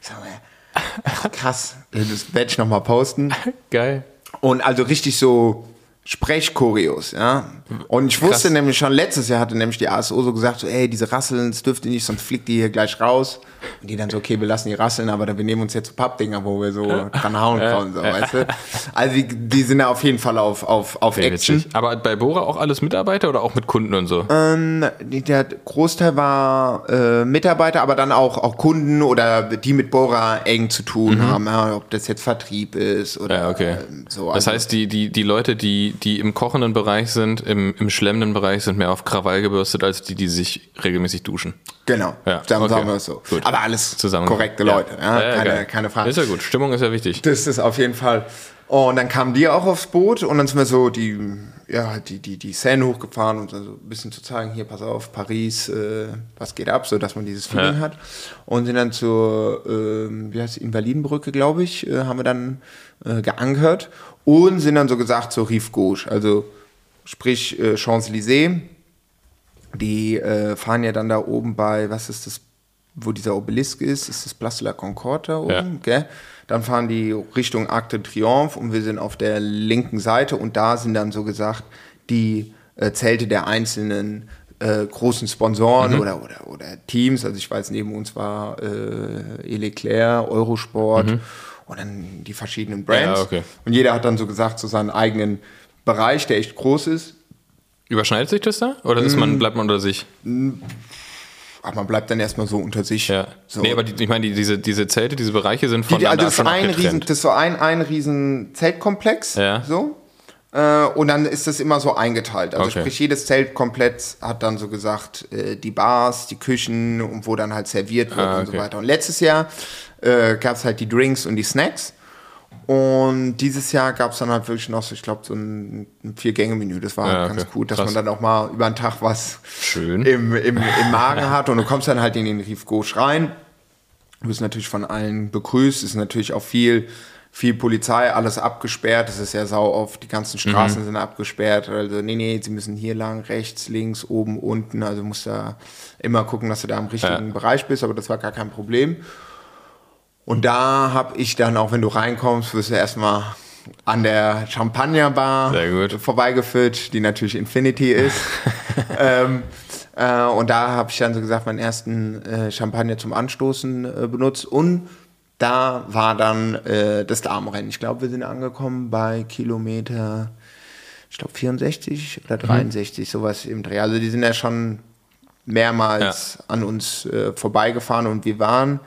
Ich sag mal, krass. Das werde ich nochmal posten. Geil. Und also richtig so Sprechchoreos, ja. Und ich wusste Krass. nämlich schon, letztes Jahr hatte nämlich die ASO so gesagt, so, ey, diese Rasseln, das dürft ihr nicht, sonst fliegt die hier gleich raus. Und die dann so, okay, wir lassen die rasseln, aber dann, wir nehmen uns jetzt so Pappdinger, wo wir so dran hauen können, so, weißt du. Also die, die sind da auf jeden Fall auf, auf, auf Sehr Action. witzig. Aber bei Bohrer auch alles Mitarbeiter oder auch mit Kunden und so? Ähm, Der Großteil war äh, Mitarbeiter, aber dann auch, auch Kunden oder die mit Bohrer eng zu tun haben, ja, ob das jetzt Vertrieb ist oder Mhm. Ja, okay. ähm, so. Das also- heißt, die, die, die Leute, die, die im kochenden Bereich sind, im, im schlemmenden Bereich, sind mehr auf Krawall gebürstet, als die, die sich regelmäßig duschen. Genau, Ja, sagen, okay. sagen wir es so. Gut. Aber alles Zusammen. korrekte Leute, ja, keine, geil. keine Frage. Ist ja gut. Stimmung ist ja wichtig. Das ist auf jeden Fall. Und dann kamen die auch aufs Boot und dann sind wir so die, ja, die, die, die Seine hochgefahren und so ein bisschen zu zeigen, hier, pass auf, Paris, äh, was geht ab, so dass man dieses Feeling Ja. hat. Und sind dann zur, ähm, wie heißt die, Invalidenbrücke, glaube ich, äh, haben wir dann äh, geankert und sind dann so gesagt zur Rive Gauche, also sprich äh, Champs-Élysées. Die äh, fahren ja dann da oben bei, was ist das, wo dieser Obelisk ist? Ist das Place de la Concorde da oben? Ja. Gell? Dann fahren die Richtung Arc de Triomphe und wir sind auf der linken Seite und da sind dann so gesagt die äh, Zelte der einzelnen äh, großen Sponsoren Mhm. oder, oder, oder Teams. Also ich weiß, neben uns war äh, Eleclair, Eurosport und dann die verschiedenen Brands. Ja, okay. Und jeder hat dann so gesagt, so seinen eigenen Bereich, der echt groß ist. Überschneidet sich das da? Oder ist Mm. man, bleibt man unter sich? Aber man bleibt dann erstmal so unter sich. Ja. So. Nee, aber die, ich meine, die, diese, diese Zelte, diese Bereiche sind Die, die, also das, ist ein riesen, das ist so ein, ein riesen Zeltkomplex. Ja. So. Äh, und dann ist das immer so eingeteilt. Also Okay. sprich, jedes Zeltkomplex hat dann so gesagt, äh, die Bars, die Küchen und wo dann halt serviert wird Ah, und so okay. weiter. Und letztes Jahr äh, gab es halt die Drinks und die Snacks. Und dieses Jahr gab es dann halt wirklich noch so, ich glaube, so ein, ein Vier-Gänge-Menü. Das war Ja, halt ganz okay. gut, dass Krass. man dann auch mal über den Tag was Schön. im, im, im Magen hat. Und du kommst dann halt in den Rief Gauche rein. Du bist natürlich von allen begrüßt. Es ist natürlich auch viel, viel Polizei, alles abgesperrt. Es ist ja sau oft. Die ganzen Straßen Mhm. sind abgesperrt. Also, nee, nee, sie müssen hier lang, rechts, links, oben, unten. Also, du musst da immer gucken, dass du da im richtigen Ja. Bereich bist. Aber das war gar kein Problem. Und da habe ich dann, auch wenn du reinkommst, wirst du erstmal an der Champagnerbar vorbeigeführt, die natürlich Infinity ist. ähm, äh, und da habe ich dann so gesagt, meinen ersten äh, Champagner zum Anstoßen äh, benutzt. Und da war dann äh, das Damenrennen. Ich glaube, wir sind angekommen bei Kilometer, ich glaube 64 oder 63, sowas im Dreh. Also die sind ja schon mehrmals an uns äh, vorbeigefahren und wir waren,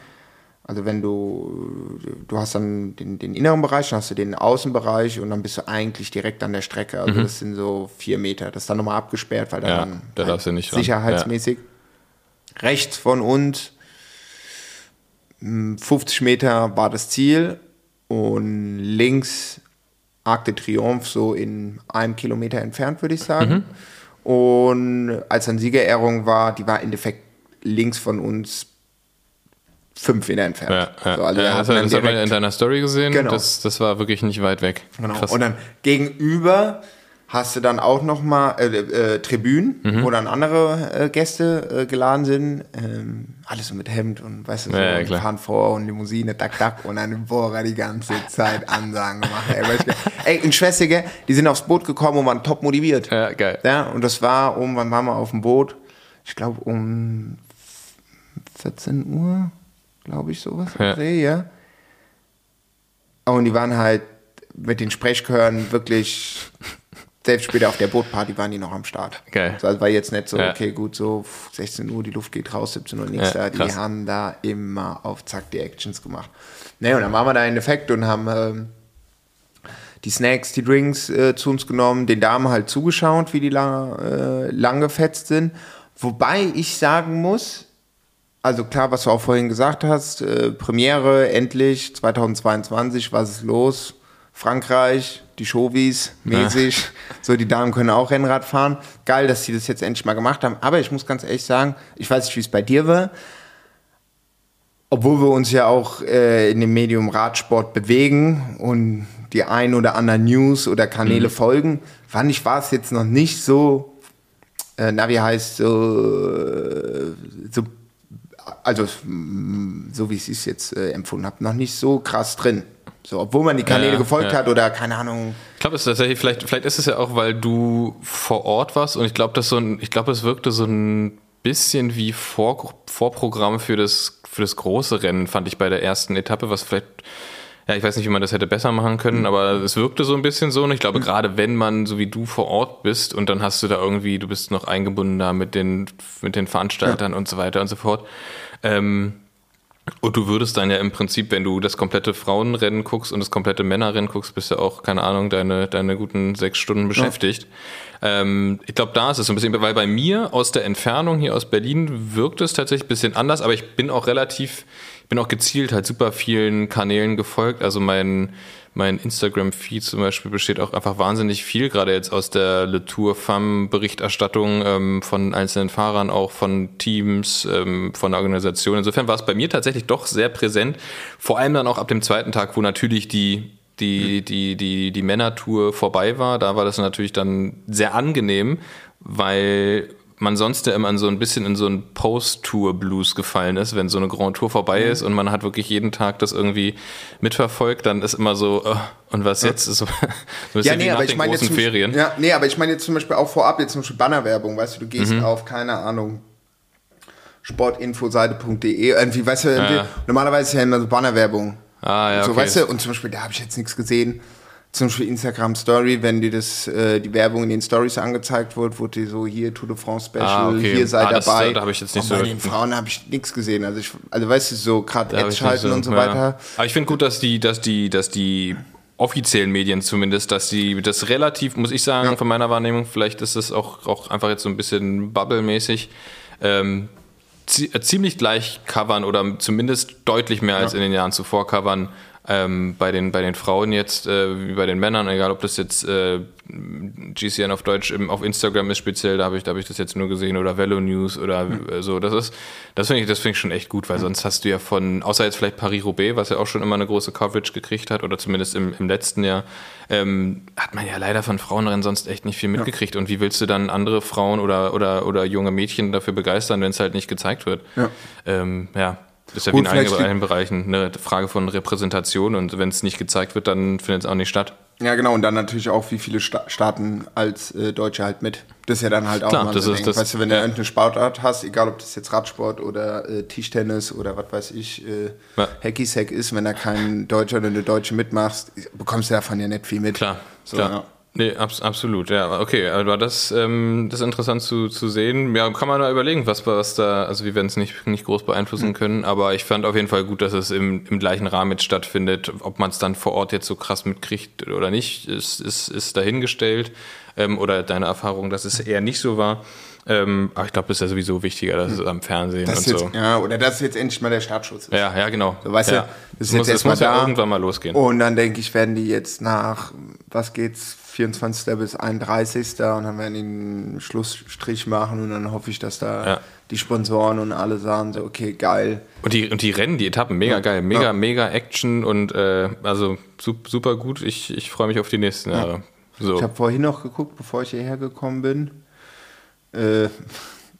also wenn du, du hast dann den, den inneren Bereich, dann hast du den Außenbereich und dann bist du eigentlich direkt an der Strecke. Also das sind so vier Meter. Das ist dann nochmal abgesperrt, weil Ja, dann da darfst du nicht sicherheitsmäßig rechts von uns 50 Meter war das Ziel und links Arc de Triomphe so in einem Kilometer entfernt, würde ich sagen. Mhm. Und als dann Siegerehrung war, die war im Endeffekt links von uns fünf Meter entfernt. Ja, ja. So, also ja, dann das direkt- in deiner Story gesehen. Genau. Das, das war wirklich nicht weit weg. Genau. Krass. Und dann gegenüber hast du dann auch nochmal äh, äh, Tribünen, Mhm. wo dann andere äh, Gäste äh, geladen sind. Ähm, alles so mit Hemd und weißt du, so, Ja, ja, und fahren vor und Limousine, dack, dack und dann Bohrer die ganze Zeit Ansagen gemacht. Ey, weißt du, ey in Schwester, die sind aufs Boot gekommen und waren top motiviert. ja, geil. Ja, und das war um, wann waren wir auf dem Boot? Ich glaube um 14 Uhr, glaube ich, sowas. Ja. Dreh, ja. Und die waren halt mit den Sprechchören wirklich, selbst später auf der Bootparty waren die noch am Start. Geil. Also es war jetzt nicht so, Ja. okay, gut, so 16 Uhr, die Luft geht raus, 17 Uhr nichts Ja, da. Die krass. haben da immer auf Zack die Actions gemacht. Ne, und dann waren wir da in Effekt und haben ähm, die Snacks, die Drinks äh, zu uns genommen, den Damen halt zugeschaut, wie die lang, äh, lang gefetzt sind. Wobei ich sagen muss, also klar, was du auch vorhin gesagt hast, äh, Premiere endlich 2022, was ist los? Frankreich, die Chauvis mäßig, so die Damen können auch Rennrad fahren. Geil, dass sie das jetzt endlich mal gemacht haben. Aber ich muss ganz ehrlich sagen, ich weiß nicht, wie es bei dir war. Obwohl wir uns ja auch äh, in dem Medium Radsport bewegen und die ein oder anderen News oder Kanäle folgen, fand ich, war es jetzt noch nicht so, äh, na wie heißt, so, äh, so also mm, so wie ich es jetzt äh, empfunden habe, noch nicht so krass drin. So, obwohl man die Kanäle Ja, gefolgt ja. hat oder keine Ahnung. Ich glaube, es ist tatsächlich, vielleicht, vielleicht ist es ja auch, weil du vor Ort warst und ich glaube, das so ein, ich glaube, es wirkte so ein bisschen wie Vor, Vorprogramm für das, für das große Rennen, fand ich bei der ersten Etappe, was vielleicht, ja, ich weiß nicht, wie man das hätte besser machen können, aber es wirkte so ein bisschen so und ich glaube, gerade wenn man, so wie du vor Ort bist und dann hast du da irgendwie, du bist noch eingebunden da mit den, mit den Veranstaltern und so weiter und so fort, ähm, und du würdest dann ja im Prinzip, wenn du das komplette Frauenrennen guckst und das komplette Männerrennen guckst, bist du auch, keine Ahnung, deine, deine guten sechs Stunden beschäftigt. Ähm, ich glaube, da ist es so ein bisschen, weil bei mir aus der Entfernung hier aus Berlin wirkt es tatsächlich ein bisschen anders, aber ich bin auch relativ, bin auch gezielt halt super vielen Kanälen gefolgt. Also mein, mein Instagram-Feed zum Beispiel besteht auch einfach wahnsinnig viel, gerade jetzt aus der Le Tour Femme-Berichterstattung ähm, von einzelnen Fahrern, auch von Teams, ähm, von Organisationen. Insofern war es bei mir tatsächlich doch sehr präsent. Vor allem dann auch ab dem zweiten Tag, wo natürlich die die, die, die, die Männertour vorbei war, da war das natürlich dann sehr angenehm, weil man sonst ja immer in so ein bisschen in so einen Post-Tour-Blues gefallen ist, wenn so eine Grand Tour vorbei ist und man hat wirklich jeden Tag das irgendwie mitverfolgt, dann ist immer so, äh, und was jetzt? So, so ein bisschen wie nach den meine jetzt Ferien. Ja, nee, aber ich meine jetzt zum Beispiel auch vorab, jetzt zum Beispiel Bannerwerbung, weißt du, du gehst auf, keine Ahnung, sportinfoseite.de, irgendwie, weißt du, irgendwie, Ja. normalerweise ist ja immer so Bannerwerbung. Ah, ja, so, okay. weißt du, und zum Beispiel, da habe ich jetzt nichts gesehen. Zum Beispiel Instagram Story, wenn dir das, äh, die Werbung in den Stories angezeigt wird, wurde die so hier Tour de France Special, Ah, okay. hier sei Ah, das- dabei. da hab ich jetzt nicht und so- Bei den Frauen habe ich nichts gesehen. Also ich, also weißt du, so gerade Ads schalten und so ja. weiter. Aber ich finde gut, dass die, dass die, dass die offiziellen Medien zumindest, dass die das relativ, muss ich sagen, von meiner Wahrnehmung, vielleicht ist das auch, auch einfach jetzt so ein bisschen Bubble-mäßig, ähm, äh, ziemlich gleich covern oder zumindest deutlich mehr als in den Jahren zuvor covern. Ähm, bei, den, bei den Frauen jetzt, äh, wie bei den Männern, egal ob das jetzt äh, GCN auf Deutsch im, auf Instagram ist speziell, da habe ich, da hab ich das jetzt nur gesehen, oder Velo News oder äh, so. Das ist, das finde ich, das finde ich schon echt gut, weil sonst hast du ja von, außer jetzt vielleicht Paris-Roubaix, was ja auch schon immer eine große Coverage gekriegt hat, oder zumindest im, im letzten Jahr, ähm, hat man ja leider von Frauenrennen sonst echt nicht viel mitgekriegt. Und wie willst du dann andere Frauen oder, oder, oder junge Mädchen dafür begeistern, wenn es halt nicht gezeigt wird? Ja. Ähm, ja. Ist ja Gut, wie in allen, Bereichen eine Frage von Repräsentation und wenn es nicht gezeigt wird, dann findet es auch nicht statt. Ja, genau, und dann natürlich auch, wie viele Sta starten als äh, Deutsche halt mit. Das ist ja dann halt auch Klar, mal das so ist das- Weißt du, wenn du ja. irgendeine Sportart hast, egal ob das jetzt Radsport oder äh, Tischtennis oder was weiß ich, äh, Ja. Hacky-Sack ist, wenn da kein Deutscher oder eine Deutsche mitmachst, bekommst du davon ja nicht viel mit. Klar, So, klar. ja. Nee, abs absolut, ja. Okay, aber das, ähm, das ist interessant zu, zu sehen. Ja, kann man da überlegen, was, was da, also wir werden es nicht, nicht groß beeinflussen können, aber ich fand auf jeden Fall gut, dass es im, im gleichen Rahmen jetzt stattfindet. Ob man es dann vor Ort jetzt so krass mitkriegt oder nicht, ist, ist, ist dahingestellt. Ähm, oder deine Erfahrung, dass es eher nicht so war. Ähm, aber ich glaube, das ist ja sowieso wichtiger, dass es am Fernsehen Das und ist so. jetzt, ja, oder dass jetzt endlich mal der Startschuss ist. Ja, ja, genau. So, weißt ja. du, das jetzt muss, es erstmal muss ja irgendwann mal losgehen. Und dann denke ich, werden die jetzt nach, was geht's, 24. bis 31. und dann werden die einen Schlussstrich machen und dann hoffe ich, dass da Ja. die Sponsoren und alle sagen so, okay, geil. Und die, und die Rennen, die Etappen, mega geil. Mega, Ja. mega Action und äh, also sup- super gut. Ich, ich freue mich auf die nächsten Jahre. So. Ich habe vorhin noch geguckt, bevor ich hierher gekommen bin. Äh,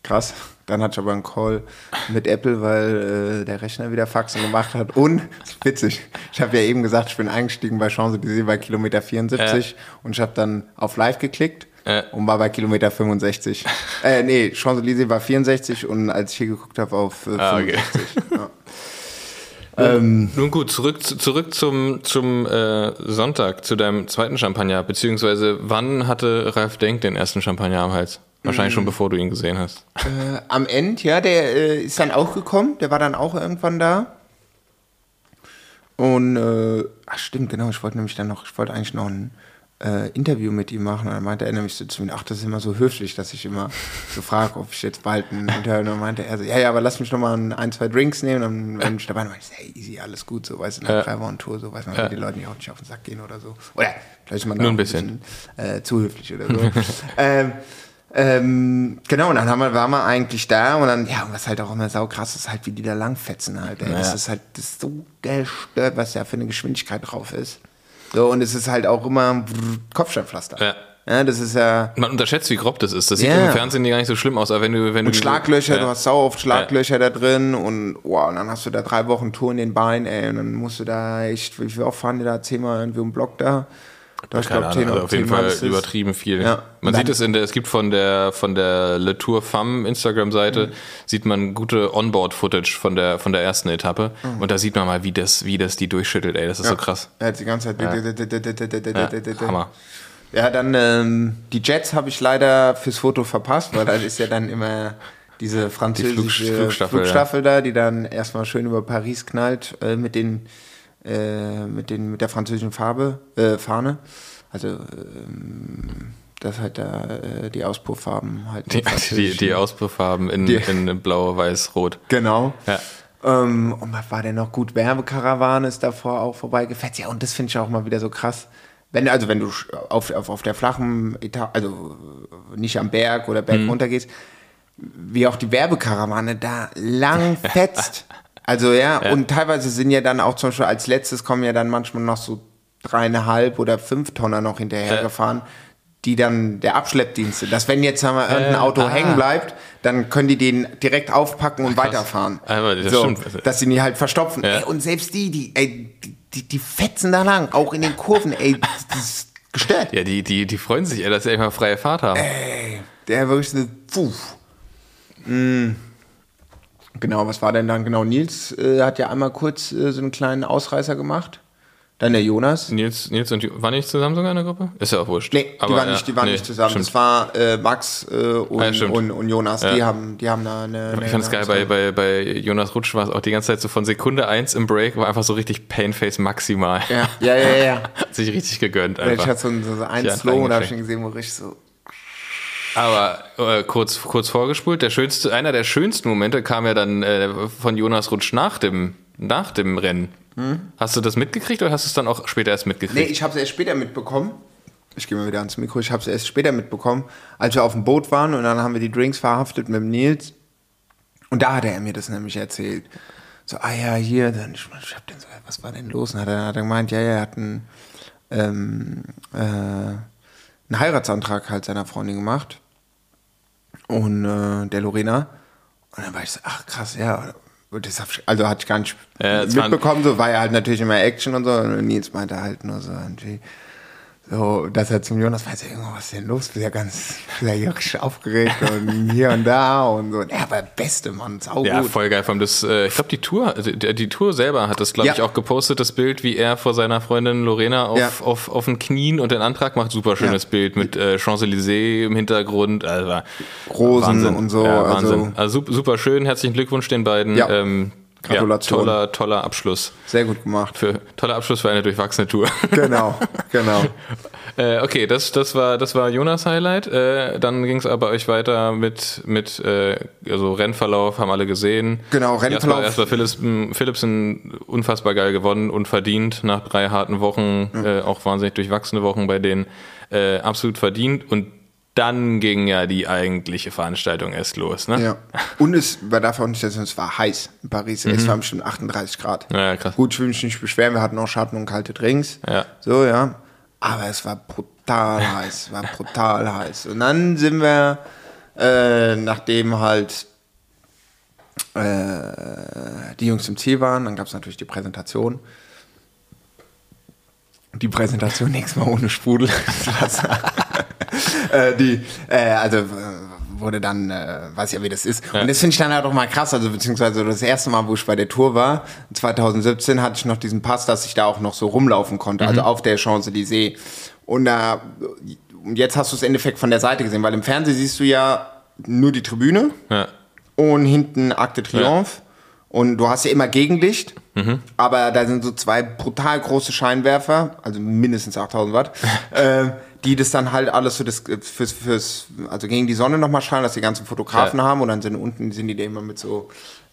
krass. Dann hatte ich aber einen Call mit Apple, weil äh, der Rechner wieder Faxen gemacht hat. Und, witzig, ich habe ja eben gesagt, ich bin eingestiegen bei Champs-Élysées bei Kilometer 74 und ich habe dann auf Live geklickt Äh. und war bei Kilometer 65. äh, nee, Champs-Élysées war 64 und als ich hier geguckt habe, auf äh, Ah, okay. 65. ja. ähm, Nun gut, zurück, zurück zum, zum äh, Sonntag, zu deinem zweiten Champagner, beziehungsweise wann hatte Ralf Denk den ersten Champagner am Hals? Wahrscheinlich schon bevor du ihn gesehen hast. Äh, am Ende, ja, der äh, ist dann auch gekommen, der war dann auch irgendwann da. Und, äh, ach stimmt, genau, ich wollte nämlich dann noch, ich wollte eigentlich noch ein äh, Interview mit ihm machen. Und dann meinte er nämlich so zu mir, ach, das ist immer so höflich, dass ich immer so frage, ob ich jetzt bald ein Interview, und dann meinte er so, ja, ja, aber lass mich noch mal ein, ein zwei Drinks nehmen. Und dann, wenn ich dabei bin, meinte ich, hey, easy, alles gut, so, weißt du, nach drei Wochen Tour, so, weiß man, Ja. die Leute nicht auch nicht auf den Sack gehen oder so. Oder vielleicht ist man da Nur ein bisschen. äh, zu höflich oder so. ähm, ähm, genau, und dann haben wir, waren wir eigentlich da und dann, ja, und was halt auch immer sau krass ist, halt, wie die da langfetzen halt. Ey. Das Ja. ist halt das ist so gestört, was da für eine Geschwindigkeit drauf ist. So, und es ist halt auch immer Kopfsteinpflaster. Ja. Ja, das ist ja. Man unterschätzt, wie grob das ist. Das sieht Ja. im Fernsehen gar nicht so schlimm aus, aber wenn du, wenn du Und Schlaglöcher, ja. du hast sau oft Schlaglöcher da drin und wow, und dann hast du da drei Wochen Tour in den Beinen, ey, und dann musst du da echt, wie oft fahren die da? Zehnmal irgendwie um Block da? Da ich Keine glaub, Ahnung, zehn- also auf jeden Fall übertrieben viel. Ja. Man Dann- sieht es in der, es gibt von der von der Le Tour Femme Instagram-Seite, sieht man gute Onboard-Footage von der von der ersten Etappe und da sieht man mal, wie das, wie das die durchschüttelt, ey, das ist so krass. Er hat die ganze Zeit. Ja, Hammer. Ja, dann ähm, die Jets habe ich leider fürs Foto verpasst, weil da ist ja dann immer diese französische Flug- Flugstaffel, Flugstaffel, da, die dann erstmal schön über Paris knallt äh, mit den äh, mit den mit der französischen Farbe äh, Fahne. Also ähm, das halt da äh, die Auspufffarben halt. Die, die, die Auspufffarben in, Die- in blau, weiß, rot. Genau. Ja. Ähm, und was war denn noch gut? Werbekarawane ist davor auch vorbeigefetzt. Ja, und das finde ich auch mal wieder so krass. Wenn, also wenn du auf, auf, auf der flachen Etage, also nicht am Berg oder Berg runter gehst, wie auch die Werbekarawane da lang fetzt. Also ja, und teilweise sind ja dann auch zum Beispiel als letztes kommen ja dann manchmal noch so dreieinhalb oder fünf Tonner noch hinterher gefahren, die dann der Abschleppdienst sind. Dass wenn jetzt sagen wir, irgendein Auto ah. hängen bleibt, dann können die den direkt aufpacken und krass. weiterfahren. Aber das so, stimmt. dass sie die halt verstopfen. Ja. Ey, und selbst die, die, ey, die, die fetzen da lang, auch in den Kurven, ey, das ist gestört. Ja, die, die, die freuen sich, ey, dass sie einfach freie Fahrt haben. Der wirklich so, puh. Mm. Genau, was war denn dann? Genau, Nils äh, hat ja einmal kurz äh, so einen kleinen Ausreißer gemacht. Dann der Jonas. Nils, Nils und waren nicht zusammen sogar in der Gruppe? Ist ja auch wurscht. Nee, die Aber, waren, ja, nicht, die waren nee, nicht zusammen. stimmt. Das war äh, Max äh, und, Ja, stimmt. und, und Jonas. Ja. Die, haben, die haben da eine. Ich fand es geil, bei, bei, bei Jonas Rutsch war es auch die ganze Zeit so von Sekunde 1 im Break, war einfach so richtig Painface maximal. Ja, ja, ja, ja. Hat sich richtig gegönnt Ich einfach. hatte so, ein- so ein Ja, Slow und da habe ich schon gesehen, wo richtig so. Aber äh, kurz, kurz vorgespult, der schönste, einer der schönsten Momente kam ja dann äh, von Jonas Rutsch nach dem, nach dem Rennen. Hast du das mitgekriegt oder hast du es dann auch später erst mitgekriegt? Nee, ich habe es erst später mitbekommen. Ich gehe mal wieder ans Mikro. Ich habe es erst später mitbekommen, als wir auf dem Boot waren und dann haben wir die Drinks verhaftet mit dem Nils. Und da hat er mir das nämlich erzählt. So, ah ja, hier, dann, ich, ich hab den so, was war denn los? Und hat er, hat er gemeint, ja, ja, er hat einen, ähm, äh, einen Heiratsantrag halt seiner Freundin gemacht. Und äh, der Lorena. Und dann war ich so, ach krass, ja. Das hab ich, also hatte ich gar nicht waren- mitbekommen, so war ja halt natürlich immer Action und so. Und Nils meinte halt nur so irgendwie, so, dass er zum Jonas weiß, irgendwas was ist denn los? Bist ja ganz, wirklich aufgeregt und hier und da und so. Ja, aber beste Mann, sau Ja, gut. voll geil. Allem das, äh, ich glaube, die Tour, also die, die Tour selber hat das, glaube Ja. ich, auch gepostet, das Bild, wie er vor seiner Freundin Lorena auf, Ja. auf, auf den Knien und den Antrag macht. Super schönes Ja. Bild mit äh, Champs-Élysées im Hintergrund. Also, Rosen Wahnsinn. und so, also- Wahnsinn. Also, super, super schön. Herzlichen Glückwunsch den beiden. Ähm, Gratulation. Ja, toller, toller Abschluss. Sehr gut gemacht. Für, toller Abschluss für eine durchwachsene Tour. Genau, genau. Äh, okay, das, das, war, das war Jonas Highlight. Äh, dann ging es aber euch weiter mit, mit äh, also Rennverlauf, haben alle gesehen. Genau, Rennverlauf. Erstmal, erstmal Philipsen, unfassbar geil gewonnen und verdient nach drei harten Wochen, äh, auch wahnsinnig durchwachsene Wochen bei denen. Äh, absolut verdient. Und dann ging ja die eigentliche Veranstaltung erst los. Ne? Ja. Und es war davon auch nicht, dass es war heiß in Paris. Es waren bestimmt 38 Grad. Ja, krass. Gut, ich will mich nicht beschweren. Wir hatten auch Schatten und kalte Drinks. Ja. So, ja. Aber es war brutal heiß. war brutal heiß. Und dann sind wir, äh, nachdem halt äh, die Jungs im Ziel waren, dann gab es natürlich die Präsentation. Die Präsentation nächstes Mal ohne Sprudel. äh, die, äh, also äh, wurde dann, äh, weiß ja wie das ist. Und das finde ich dann halt auch mal krass, also beziehungsweise das erste Mal, wo ich bei der Tour war, 2017 hatte ich noch diesen Pass, dass ich da auch noch so rumlaufen konnte, also auf der Champs-Élysées. Und da, und jetzt hast du das Endeffekt von der Seite gesehen, weil im Fernsehen siehst du ja nur die Tribüne Ja. und hinten Akte Triomphe. Und du hast ja immer Gegenlicht, aber da sind so zwei brutal große Scheinwerfer, also mindestens 8000 Watt, äh, die das dann halt alles so das, fürs, fürs, also gegen die Sonne nochmal strahlen, dass die ganzen Fotografen Ja. haben und dann sind unten sind die da immer mit so,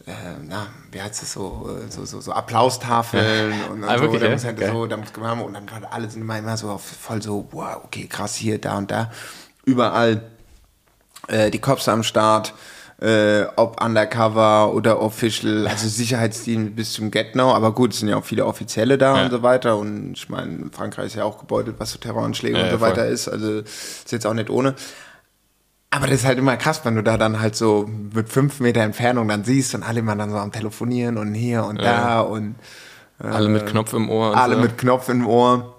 äh, na, wie heißt das so, äh, so, so, so Applaustafeln und dann Ah, so, wirklich, da ja? muss halt Geil. so, da muss werden und dann waren alle sind immer, immer so voll so, wow, okay, krass hier, da und da, überall äh, die Cops am Start, äh, ob undercover oder official, also Sicherheitsdienst bis zum Get-No, aber gut, es sind ja auch viele Offizielle da Ja. und so weiter und ich meine, Frankreich ist ja auch gebeutelt, was so Terroranschläge Ja, und ja, so weiter voll. ist, also ist jetzt auch nicht ohne. Aber das ist halt immer krass, wenn du da dann halt so mit fünf Meter Entfernung dann siehst und alle immer dann so am Telefonieren und hier und da und Alle mit Knopf im Ohr. Alle so. mit Knopf im Ohr.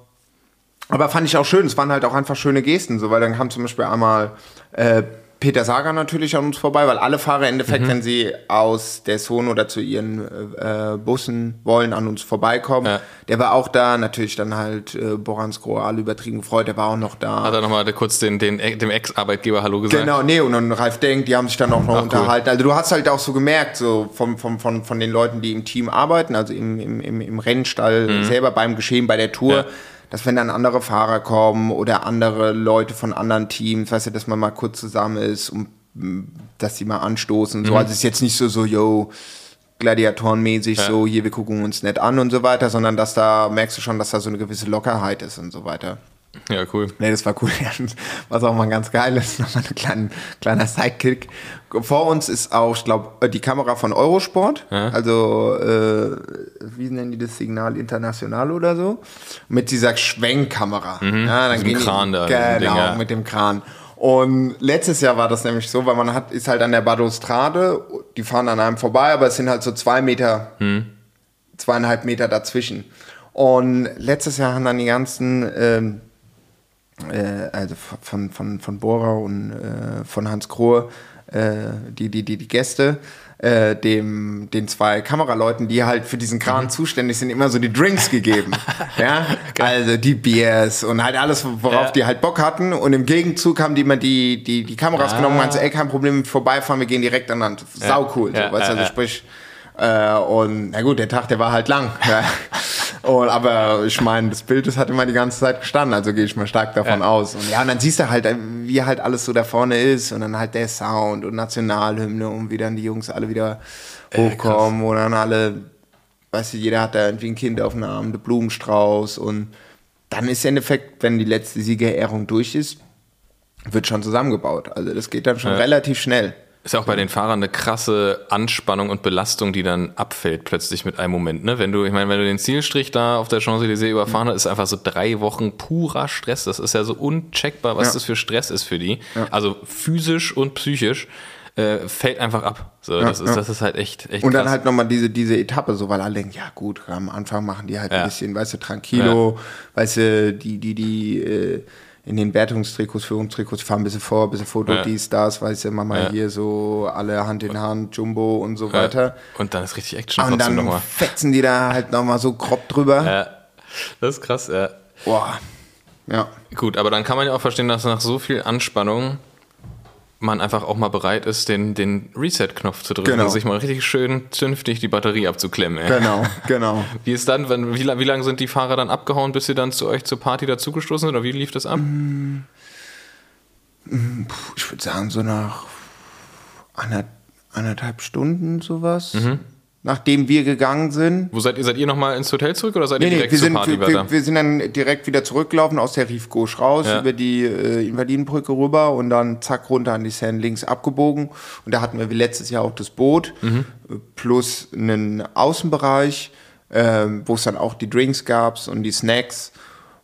Aber fand ich auch schön. Es waren halt auch einfach schöne Gesten, so, weil dann kam zum Beispiel einmal äh, Peter Sager natürlich an uns vorbei, weil alle Fahrer im Endeffekt, Mhm. wenn sie aus der Zone oder zu ihren äh, Bussen wollen, an uns vorbeikommen. Ja. Der war auch da, natürlich dann halt äh, Boran Skro, alle übertrieben gefreut, der war auch noch da. Hat er nochmal kurz den, den, dem Ex-Arbeitgeber Hallo gesagt? Genau, nee, und dann Ralf Denk, die haben sich dann auch noch Ach, cool. unterhalten. Also du hast halt auch so gemerkt, so vom, vom, von, von den Leuten, die im Team arbeiten, also im, im, im, im Rennstall selber beim Geschehen bei der Tour, Mhm. Ja. Dass wenn dann andere Fahrer kommen oder andere Leute von anderen Teams, weißt du, dass man mal kurz zusammen ist und dass die mal anstoßen und so. Mhm. Also es ist jetzt nicht so, so, yo, Gladiatorenmäßig, Ja. so, hier, wir gucken uns nett an und so weiter, sondern dass da, merkst du schon, dass da so eine gewisse Lockerheit ist und so weiter. Ja, cool. Nee, das war cool. Was auch mal ganz geil ist, nochmal ein kleiner, kleiner Sidekick. Vor uns ist auch, ich glaube, die Kamera von Eurosport. Ja. Also, äh, wie nennen die das Signal International oder so? Mit dieser Schwenkkamera. Ja, dann gehen die- Kran da, diesem Genau, mit dem Kran. Und letztes Jahr war das nämlich so, weil man hat, ist halt an der Balustrade, die fahren an einem vorbei, aber es sind halt so zwei Meter zweieinhalb Meter dazwischen. Und letztes Jahr haben dann die ganzen, ähm, äh, also von, von, von Bora und äh, von Hans Krohe, äh, die, die, die, die Gäste, äh, dem, den zwei Kameraleuten, die halt für diesen Kran zuständig sind, immer so die Drinks gegeben. ja, also die Biers und halt alles, worauf Ja. die halt Bock hatten. Und im Gegenzug haben die immer die, die, die Kameras Ah. genommen und meinten, ey, kein Problem, vorbeifahren, wir gehen direkt an Land. Sau cool, Ja, so, weißt also sprich, äh, und na gut, der Tag, der war halt lang. Und, aber ich meine, das Bild, das hat immer die ganze Zeit gestanden, also gehe ich mal stark davon Ja. aus. Und ja, und dann siehst du halt, äh, wie halt alles so da vorne ist und dann halt der Sound und Nationalhymne und wie dann die Jungs alle wieder hochkommen und dann alle, weißt du, jeder hat da irgendwie ein Kind auf dem Arm, der Blumenstrauß und dann ist im Endeffekt, wenn die letzte Siegerehrung durch ist, wird schon zusammengebaut. Also das geht dann schon Ja. relativ schnell. Ist ja auch bei den Fahrern eine krasse Anspannung und Belastung, die dann abfällt plötzlich mit einem Moment. Ne? Wenn du, ich meine, wenn du den Zielstrich da auf der Champs-Élysées überfahren hast, ist einfach so drei Wochen purer Stress. Das ist ja so uncheckbar, was Ja. das für Stress ist für die. Also physisch und psychisch äh, fällt einfach ab. So, das, ist, ja. das ist halt echt, echt Und dann krass. halt nochmal diese, diese Etappe, so, weil alle denken, ja gut, am Anfang machen die halt Ja. ein bisschen, weißt du, tranquilo, weißt du, die, die, die, äh, in den Wertungstrikots, Führungstrikots fahren ein bisschen vor, ein bisschen Foto, Ja. dies, das, weißt du, Mama Ja. hier so, alle Hand in Hand, Jumbo und so weiter. Und dann ist richtig Action Und dann nochmal. fetzen die da halt nochmal so grob drüber. Ja, das ist krass, ja. Boah. Ja. Gut, aber dann kann man ja auch verstehen, dass nach so viel Anspannung man einfach auch mal bereit ist, den, den Reset-Knopf zu drücken Genau. und sich mal richtig schön zünftig die Batterie abzuklemmen. Ey. Genau, genau. Wie ist dann, wenn, wie, wie lange sind die Fahrer dann abgehauen, bis sie dann zu euch zur Party dazugestoßen sind? Oder wie lief das ab? Ich würde sagen, so nach anderthalb Stunden sowas. Nachdem wir gegangen sind. Wo seid ihr? Seid ihr nochmal ins Hotel zurück oder seid ihr Nee, nee, direkt wir zur sind, Party wir, wir, wir sind dann direkt wieder zurückgelaufen aus der Rief Gauche raus, Ja. über die äh, Invalidenbrücke rüber und dann zack runter an die Seine links abgebogen. Und da hatten wir wie letztes Jahr auch das Boot Mhm. äh, plus einen Außenbereich, ähm, wo es dann auch die Drinks gab und die Snacks.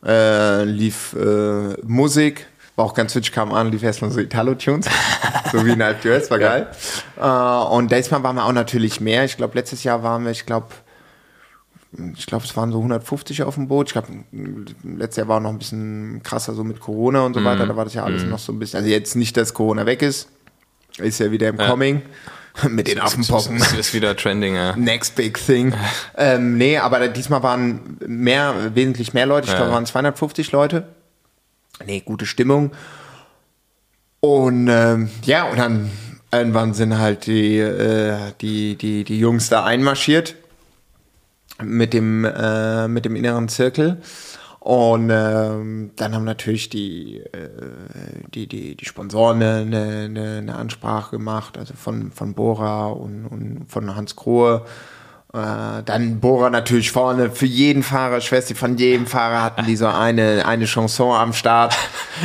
Äh, lief äh, Musik, war auch ganz witzig, kam an, lief erstmal so Italo-Tunes, so wie in Alp war geil. Äh, und diesmal waren wir auch natürlich mehr. Ich glaube, letztes Jahr waren wir, ich glaube, ich glaube, es waren so 150 auf dem Boot. Ich glaube, letztes Jahr war noch ein bisschen krasser so mit Corona und so weiter. Da war das ja alles noch so ein bisschen. Also jetzt nicht, dass Corona weg ist. Ist ja wieder im Coming. Mit den Affenpocken. Das ist wieder trending, ja. Next big thing. ähm, nee, aber diesmal waren mehr, wesentlich mehr Leute. Ich Ja. glaube, waren 250 Leute. Nee, gute Stimmung. Und ähm, ja, und dann irgendwann sind halt die, äh, die, die, die Jungs da einmarschiert mit dem, äh, mit dem inneren Zirkel. Und ähm, dann haben natürlich die, äh, die, die, die Sponsoren eine, eine, eine Ansprache gemacht, also von, von Bora und, und von Hans Krohe. Äh, dann Bora natürlich vorne für jeden Fahrer, nicht, von jedem Fahrer hatten die so eine, eine Chanson am Start.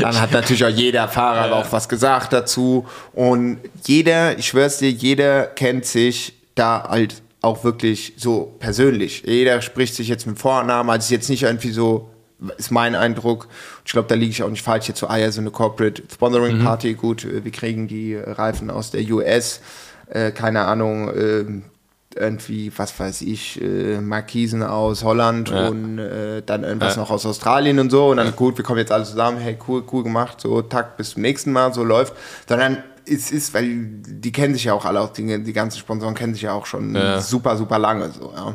Dann hat natürlich auch jeder Fahrer auch was gesagt dazu. Und jeder, ich schwör's dir, jeder kennt sich da halt auch wirklich so persönlich. Jeder spricht sich jetzt mit Vornamen, also ist jetzt nicht irgendwie so, ist mein Eindruck. Ich glaube, da liege ich auch nicht falsch jetzt so, ah ja, so eine Corporate Sponsoring Party, gut, äh, wir kriegen die Reifen aus der US, äh, keine Ahnung, ähm, irgendwie, was weiß ich, äh, Markisen aus Holland Ja. und äh, dann irgendwas Ja. noch aus Australien und so und dann gut, wir kommen jetzt alle zusammen, hey, cool, cool gemacht, so, tack, bis zum nächsten Mal, so läuft, sondern es ist, weil die kennen sich ja auch alle, auch die, die ganzen Sponsoren kennen sich ja auch schon Ja. super, super lange, so, ja.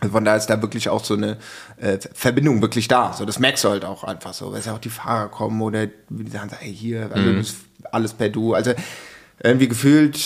Also von daher ist da wirklich auch so eine äh, Verbindung wirklich da. So, das merkst du halt auch einfach so, weil es ja auch die Fahrer kommen oder wie die sagen, hey, hier, also ist alles per Du. Also irgendwie gefühlt,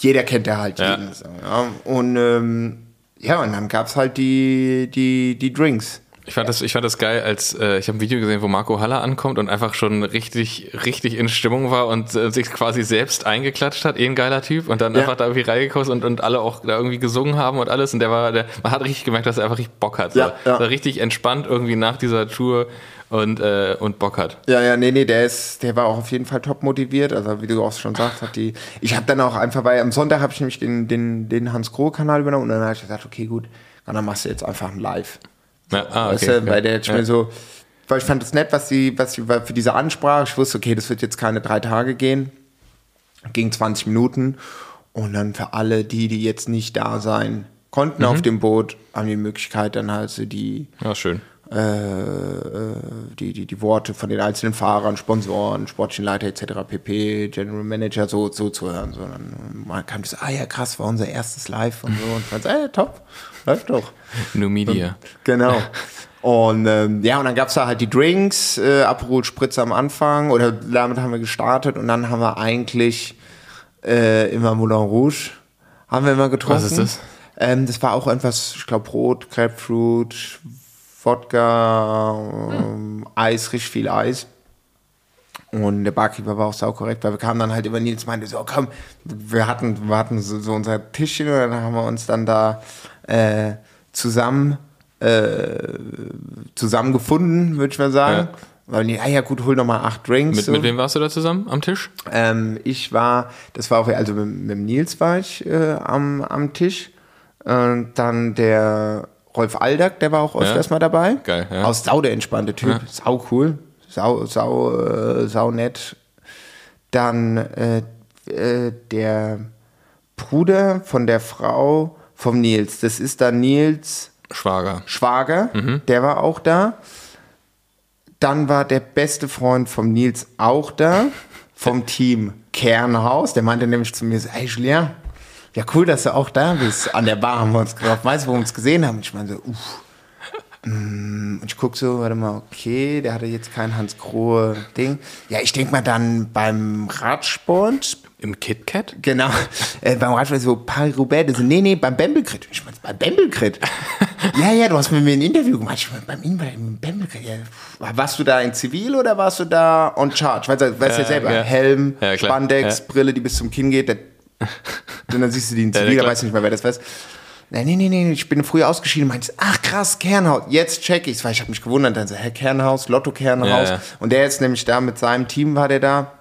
jeder kennt ja halt Ja. jeden. So, ja. Und ähm, ja, und dann gab's halt die, die, die Drinks. Ich fand das, ich fand das geil, als äh, ich habe ein Video gesehen, wo Marco Haller ankommt und einfach schon richtig, richtig in Stimmung war und äh, sich quasi selbst eingeklatscht hat, eh ein geiler Typ und dann Ja. einfach da irgendwie reingekommen und, und alle auch da irgendwie gesungen haben und alles und der war, der, man hat richtig gemerkt, dass er einfach richtig Bock hat. So. Ja, ja. War richtig entspannt irgendwie nach dieser Tour und, äh, und Bock hat. Ja, ja, nee, nee, der ist, der war auch auf jeden Fall top motiviert. Also wie du auch schon sagst, hat die. Ich habe dann auch einfach, weil am Sonntag habe ich nämlich den, den, den Hans Grohe Kanal übernommen und dann habe ich gesagt, okay, gut, dann machst du jetzt einfach ein Live. Ja, ah, Weißt okay. du, weil der jetzt ja. mir so, weil ich fand es nett, was die, was die, weil für diese Ansprache, ich wusste, okay, das wird jetzt keine drei Tage gehen, ging 20 Minuten und dann für alle die, die jetzt nicht da sein konnten Mhm. auf dem Boot, haben die Möglichkeit dann halt so die, Ja, schön. Äh, äh, die, die, die Worte von den einzelnen Fahrern, Sponsoren, sportlichen Leiter etc., pp, General Manager so, so zu hören. So, dann man kam das, ah ja krass, war unser erstes Live und so und fand, ey, top, läuft doch. New Media. Genau. Und ähm, ja, und dann gab's da halt die Drinks, äh, Aperol Spritz am Anfang oder damit haben wir gestartet und dann haben wir eigentlich äh, immer Moulin Rouge haben wir immer getrunken. Was ist das? Ähm, das war auch irgendwas, ich glaube Brot, Grapefruit, Wodka, ähm, Eis, richtig viel Eis. Und der Barkeeper war auch sau korrekt, weil wir kamen dann halt immer Nils meinte so, komm, wir hatten, wir hatten so, so unser Tischchen und dann haben wir uns dann da äh, zusammen äh, zusammengefunden, würde ich mal sagen. Ja. Weil die, ah ja gut, hol noch mal acht Drinks. Mit, so. mit wem warst du da zusammen am Tisch? Ähm, ich war, das war auch, also mit, mit Nils war ich äh, am, am Tisch. Und dann der Rolf Aldag, der war auch öfters Ja. mal dabei. Geil, ja. Aus Sau der entspannte Typ. Ja. Sau cool. Sau, sau, äh, sau nett. Dann äh, äh, der Bruder von der Frau vom Nils. Das ist dann Nils Schwager. Schwager, Mhm. der war auch da. Dann war der beste Freund vom Nils auch da, vom Team Kernhaus. Der meinte nämlich zu mir so, hey Julien, ja cool, dass du auch da bist. An der Bar haben wir uns getroffen. Weißt du, wo wir uns gesehen haben? Ich meine so, uff. mm, und ich gucke so, warte mal, okay, der hatte jetzt kein Hans Grohe Ding. Ja, ich denke mal dann beim Radsport, Im KitKat? genau, äh, beim Radsport so Paris-Roubaix, das nee, nee, beim Bembelkrit. Ich meine, beim Bembelkrit. ja, ja, du hast mit mir ein Interview gemacht. Ich meine, beim, beim Bembelkrit, ja. Warst du da in Zivil oder warst du da on charge? Weißt du, weißt du ja, Ja, selber, ja. Helm, Ja. Spandex. Brille, die bis zum Kinn geht, der und dann siehst du die in Zivil, da klar. weißt du nicht mehr, wer das weiß. Nein, nee, nee, ich bin früher ausgeschieden. Meinte, ach krass, Kernhaus. Jetzt check ich's, weil ich habe mich gewundert. Dann so, hä, Kernhaus, Lotto Kernhaus. Ja, ja. Und der ist nämlich da mit seinem Team war der da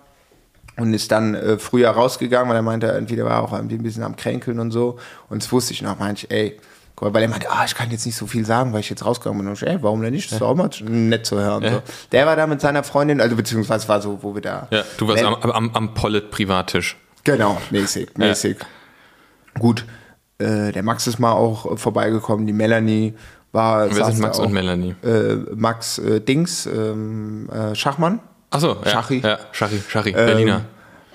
und ist dann äh, früher rausgegangen, weil er meinte, irgendwie, der war auch irgendwie ein bisschen am Kränkeln und so. Und das wusste ich noch, meinte ich, ey, weil er meinte, ah, ich kann jetzt nicht so viel sagen, weil ich jetzt rausgegangen bin. Und ich, ey, warum denn nicht? Das ist auch mal nett zu hören. So. Der war da mit seiner Freundin, also beziehungsweise war so, wo wir da. Ja, du warst am, am, am Pollet-Privattisch. Genau, mäßig, mäßig. Gut, äh, der Max ist mal auch äh, vorbeigekommen, die Melanie war. Wer sind Max auch. und Melanie? Äh, Max äh, Dings, ähm, äh, Schachmann. Achso, ja. Schachi. Ja, Schachi, Schachi, Berliner.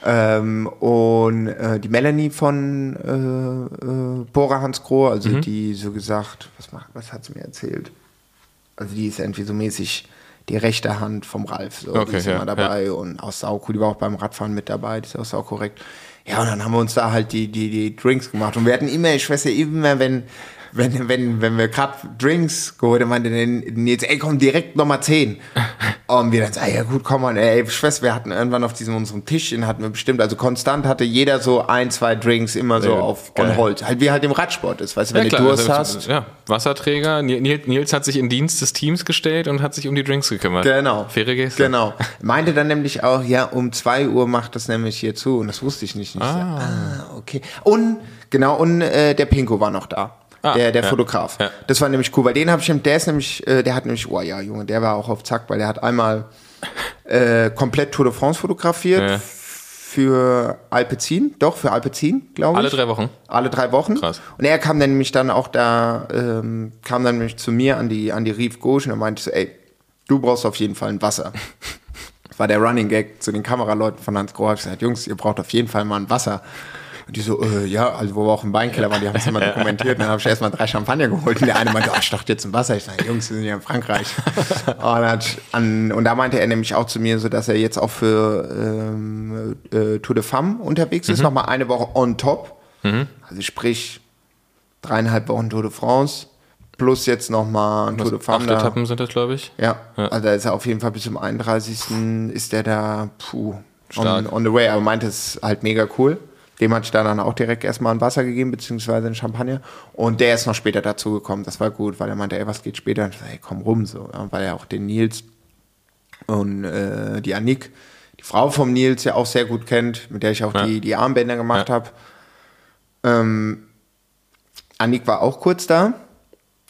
Ähm, und äh, die Melanie von äh, äh, Bora Hans Grohe, also Mhm. die so gesagt, was, macht, was hat sie mir erzählt? Also die ist irgendwie so mäßig die rechte Hand vom Ralf. So, Okay, die ist ja, immer dabei und aus Sauku, die war auch beim Radfahren mit dabei, die ist auch sau korrekt. Ja, und dann haben wir uns da halt die, die, die Drinks gemacht. Und wir hatten immer, ich weiß ja immer, wenn, wenn, wenn, wenn wir gerade Drinks geholt haben, meinte Nils, ey, komm, direkt Nummer 10. Und wir dann so, ah, ja gut, komm mal, ey, Schwester, wir hatten irgendwann auf diesem unserem Tischchen hatten wir bestimmt, also konstant hatte jeder so ein, zwei Drinks immer so gut. auf Geil. on hold. Halt wie halt im Radsport ist, weißt du, wenn du Durst also, hast. Ja, Wasserträger. Nils, Nils hat sich in Dienst des Teams gestellt und hat sich um die Drinks gekümmert. Genau. Faire Geste. Genau. Meinte dann nämlich auch, ja, um 2 Uhr macht das nämlich hier zu. Und das wusste ich nicht. Ich so, ah, okay. Und, genau, und äh, der Pinko war noch da. Ah, der der ja. Fotograf. Ja. Das war nämlich cool, weil den habe ich, der ist nämlich, äh, der hat nämlich, oh ja, Junge, der war auch auf Zack, weil der hat einmal äh, komplett Tour de France fotografiert Ja. für Alpecin, doch, für Alpecin, glaube ich. Alle drei Wochen. Alle drei Wochen. Krass. Und er kam dann nämlich dann auch da, ähm, kam dann nämlich zu mir an die, an die Rive Gauche und meinte so, ey, du brauchst auf jeden Fall ein Wasser. Das war der Running Gag zu den Kameraleuten von Hans Grohe. Ich gesagt, Jungs, ihr braucht auf jeden Fall mal ein Wasser. Und die so, äh, ja, also wo wir auch im Weinkeller waren, die haben es immer dokumentiert. Und dann habe ich erstmal drei Champagner geholt. Und der eine meinte, oh, ich dachte jetzt ein Wasser. Ich sage, Jungs, wir sind ja in Frankreich. und, dann hat, an, und da meinte er nämlich auch zu mir, so dass er jetzt auch für ähm, äh, Tour de Femme unterwegs ist, nochmal eine Woche on top. Also sprich, dreieinhalb Wochen Tour de France, plus jetzt nochmal Tour de Femme. Acht da. Etappen sind das, glaube ich. Ja, also da ist er auf jeden Fall bis zum 31. ist der da, puh, on, on the way. Aber meinte, es ist halt mega cool. Dem hatte ich da dann auch direkt erstmal ein Wasser gegeben, beziehungsweise ein Champagner. Und der ist noch später dazu gekommen. Das war gut, weil er meinte, ey, was geht später? Und ich so, ey, komm rum, so. Ja, weil er auch den Nils und äh, die Annik, die Frau vom Nils, ja auch sehr gut kennt, mit der ich auch Ja. die, die Armbänder gemacht Ja. habe. Ähm, Annik war auch kurz da.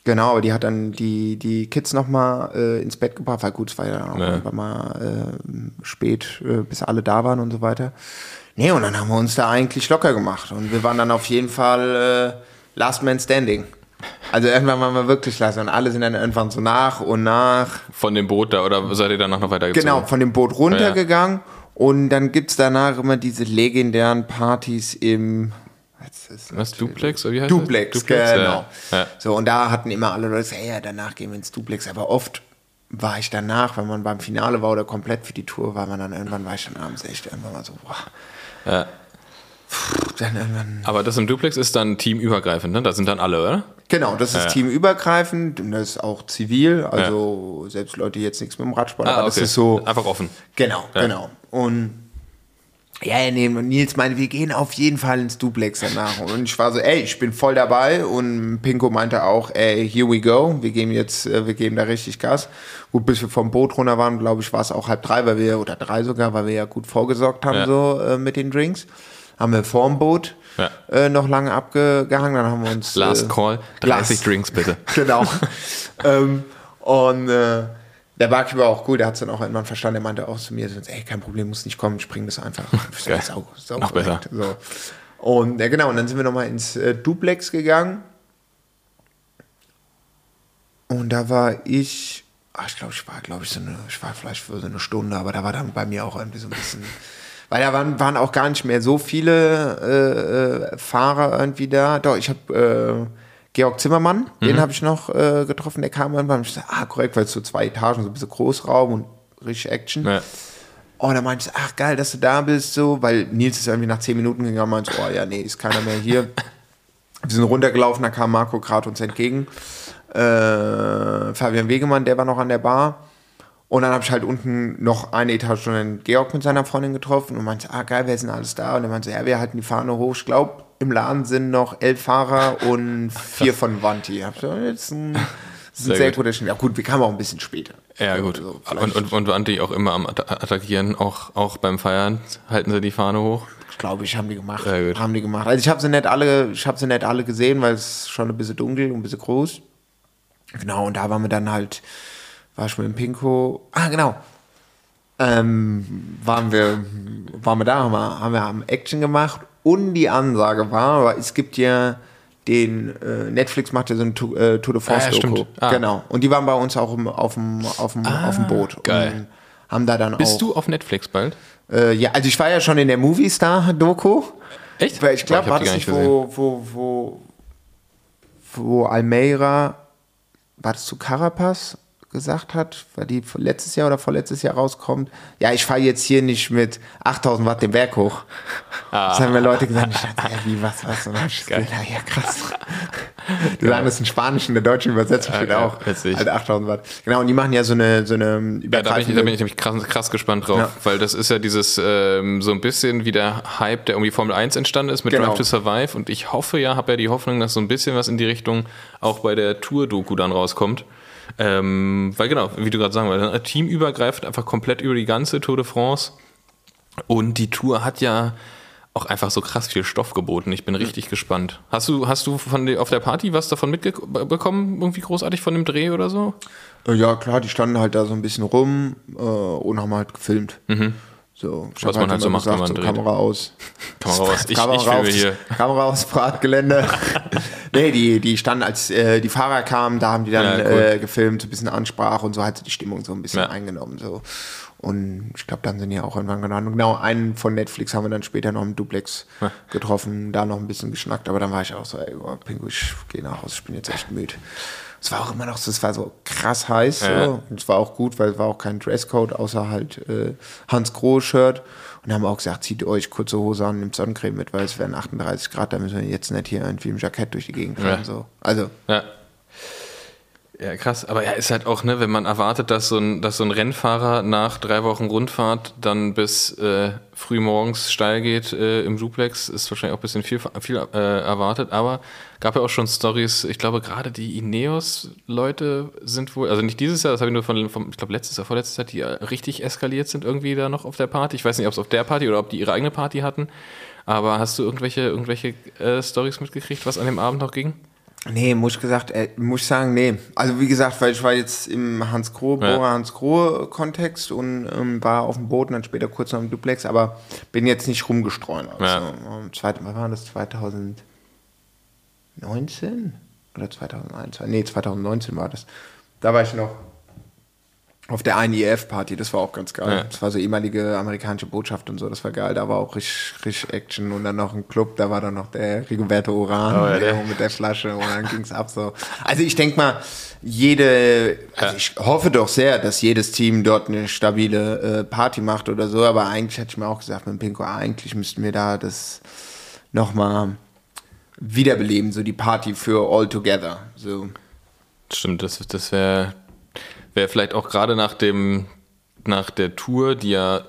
Genau, aber die hat dann die, die Kids nochmal äh, ins Bett gebracht, weil gut, es war ja dann auch Ja. mal äh, spät, äh, bis alle da waren und so weiter. Nee, und dann haben wir uns da eigentlich locker gemacht. Und wir waren dann auf jeden Fall äh, Last Man Standing. Also irgendwann waren wir wirklich last und alle sind dann irgendwann so nach und nach Von dem Boot da, oder seid ihr danach noch weitergezogen? Genau, von dem Boot runtergegangen. Und dann gibt es danach immer diese legendären Partys im was ist das? Was, Duplex? Oder wie heißt Duplex, das? genau. Ja. Ja. So, und da hatten immer alle Leute, hey, ja, danach gehen wir ins Duplex. Aber oft war ich danach, wenn man beim Finale war oder komplett für die Tour war, man dann irgendwann war ich dann abends echt irgendwann mal so, boah. Ja. Puh, Dann irgendwann, Aber das im Duplex ist dann teamübergreifend, ne? Da sind dann alle, oder? genau, das ist Ja. teamübergreifend und das ist auch zivil, also selbst Leute, die jetzt nichts mit dem Radsport, aber das ist so, Einfach offen. Genau, Ja. genau. Und ja, ja, nee, und Nils meinte, wir gehen auf jeden Fall ins Duplex danach. Und ich war so, ey, ich bin voll dabei. Und Pinko meinte auch, ey, here we go. Wir geben jetzt, äh, wir geben da richtig Gas. Gut, bis wir vom Boot runter waren, glaube ich, war es auch halb drei, weil wir, oder drei sogar, weil wir ja gut vorgesorgt haben, Ja. so äh, mit den Drinks. Haben wir vorm Boot Ja. äh, noch lange abgehangen. Dann haben wir uns. Last äh, Call, 30 Last- Drinks bitte. Genau. ähm, und äh, der Barkeeper war auch cool, der hat es dann auch irgendwann verstanden. Der meinte auch zu mir, ey, kein Problem, muss nicht kommen, spring das einfach. Geil. sau, sau Noch korrekt. So. Und ja, genau, und dann sind wir nochmal ins äh, Duplex gegangen. Und da war ich, ach, ich glaube, ich war, glaube ich, so eine, ich war vielleicht für so eine Stunde, aber da war dann bei mir auch irgendwie so ein bisschen, weil da waren, waren auch gar nicht mehr so viele äh, äh, Fahrer irgendwie da. Doch, ich habe äh, Georg Zimmermann, den habe ich noch äh, getroffen, der kam irgendwann. Und ich dachte, ah, korrekt, weil es so zwei Etagen, so ein bisschen Großraum und richtig Action. Ja. Oh, da meinte ich, ach geil, dass du da bist, so, weil Nils ist irgendwie nach zehn Minuten gegangen und meinte, oh ja, nee, ist keiner mehr hier. Wir sind runtergelaufen, da kam Marco gerade uns entgegen. Äh, Fabian Wegemann, der war noch an der Bar. Und dann habe ich halt unten noch eine Etage schon den Georg mit seiner Freundin getroffen und meinte, ah geil, wer ist denn alles da? Und er meinte, ja, wir halten die Fahne hoch. Ich glaube, im Laden sind noch elf Fahrer und vier von Vanti. Jetzt ein, das ist ein Sehr sehr, gut. guter Schnitt. Ja gut, wir kamen auch ein bisschen später. Ja, gut. so, vielleicht- und, und, und Anti auch immer am Atta- Attackieren, auch, auch beim Feiern halten sie die Fahne hoch. Ich glaube, ich haben die gemacht. Sehr gut. Haben die gemacht. Also ich habe sie nicht alle, ich habe sie nicht alle gesehen, weil es schon ein bisschen dunkel und ein bisschen groß. Genau, und da waren wir dann halt, war ich mit dem Pinko. Ah, genau. Ähm, waren wir, waren wir da, haben wir, haben wir haben Action gemacht und die Ansage war, weil es gibt ja den äh, Netflix macht ja so ein äh, Tour de France Ah, ja, Doku. Ah. Genau. Und die waren bei uns auch im, auf dem auf dem auf dem Boot. geil. Und haben da dann Bist auch. du auf Netflix bald? Äh, ja, also ich war ja schon in der Movie Star Doku. Echt? Weil ich Boah, glaube, war das nicht, wo, wo, wo, wo Almeida, war das zu Carapaz gesagt hat, weil die letztes Jahr oder vorletztes Jahr rauskommt, ja, ich fahre jetzt hier nicht mit 8000 Watt den Berg hoch. Das haben mir Leute gesagt, ich dachte, ja, wie, was, was, und dann ich gesagt, ja, ja, krass. Die sagen das in Spanisch, in der deutschen Übersetzung Ja, steht geil, auch, witzig. halt 8000 Watt. Genau, und die machen ja so eine, so eine Ja, da bin ich, da bin ich nämlich krass, krass gespannt drauf, Ja. weil das ist ja dieses ähm, so ein bisschen wie der Hype, der um die Formel 1 entstanden ist mit Genau. Drive to Survive und ich hoffe ja, habe ja die Hoffnung, dass so ein bisschen was in die Richtung auch bei der Tour-Doku dann rauskommt. Ähm, weil genau, wie du gerade sagen wolltest, teamübergreifend einfach komplett über die ganze Tour de France und die Tour hat ja auch einfach so krass viel Stoff geboten. Ich bin richtig gespannt. Hast du, hast du von der, auf der Party was davon mitbekommen, irgendwie großartig von dem Dreh oder so? Äh, Ja, klar, die standen halt da so ein bisschen rum äh, und haben halt gefilmt. So, Was man halt so immer macht, wenn man so dreht. Kamera aus. Kamera aus. Ich, Kamera ich aufs- hier. Kamera aufs Bratgelände. nee, die, die standen, als äh, die Fahrer kamen, da haben die dann Ja, cool. äh, gefilmt, so ein bisschen Ansprache und so hat sie die Stimmung so ein bisschen Ja. eingenommen. So. Und ich glaube, dann sind die auch irgendwann genannt. Genau, einen von Netflix haben wir dann später noch im Duplex getroffen, da noch ein bisschen geschnackt, aber dann war ich auch so, ey, oh, Pingu, ich gehe nach Hause, ich bin jetzt echt müde. Es war auch immer noch so, es war so krass heiß. Ja. So. Und es war auch gut, weil es war auch kein Dresscode, außer halt äh, Hans Grohe-Shirt. Und haben auch gesagt, zieht euch kurze Hose an, nimmt Sonnencreme mit, weil es wären 38 Grad, da müssen wir jetzt nicht hier irgendwie im Jackett durch die Gegend fahren. Ja. So. Also, Ja. Ja, krass. Aber ja, ist halt auch, ne, wenn man erwartet, dass so ein, dass so ein Rennfahrer nach drei Wochen Rundfahrt dann bis äh, früh morgens steil geht äh, im Duplex, ist wahrscheinlich auch ein bisschen viel, viel äh, erwartet. Aber gab ja auch schon Stories, ich glaube, gerade die Ineos-Leute sind wohl, also nicht dieses Jahr, das habe ich nur von, vom, ich glaube, letztes Jahr, vorletztes Jahr, die äh, richtig eskaliert sind irgendwie da noch auf der Party. Ich weiß nicht, ob es auf der Party oder ob die ihre eigene Party hatten. Aber hast du irgendwelche, irgendwelche äh, Stories mitgekriegt, was an dem Abend noch ging? Nee, muss ich gesagt, äh, muss ich sagen, nee. Also wie gesagt, weil ich war jetzt im Hans Grohe, Ja. Bora Hans Grohe Kontext und ähm, war auf dem Boot und dann später kurz noch im Duplex, aber bin jetzt nicht rumgestreut. Also, Ja. ähm, zweit, wann war das? 2019 oder 2001? Nee, 2019 war das. Da war ich noch auf der einen IEF-Party, das war auch ganz geil. Ja. Das war so ehemalige amerikanische Botschaft und so, das war geil. Da war auch richtig, richtig Action und dann noch ein Club, da war dann noch der Rigoberto Uran Oh ja, der mit der Flasche und dann ging's ab so. Also ich denke mal, jede, also Ja. ich hoffe doch sehr, dass jedes Team dort eine stabile äh, Party macht oder so, aber eigentlich hätte ich mir auch gesagt mit dem Pinko, eigentlich müssten wir da das nochmal wiederbeleben, so die Party für All Together. So. Stimmt, das, das wäre wär vielleicht auch gerade nach dem, nach der Tour, die ja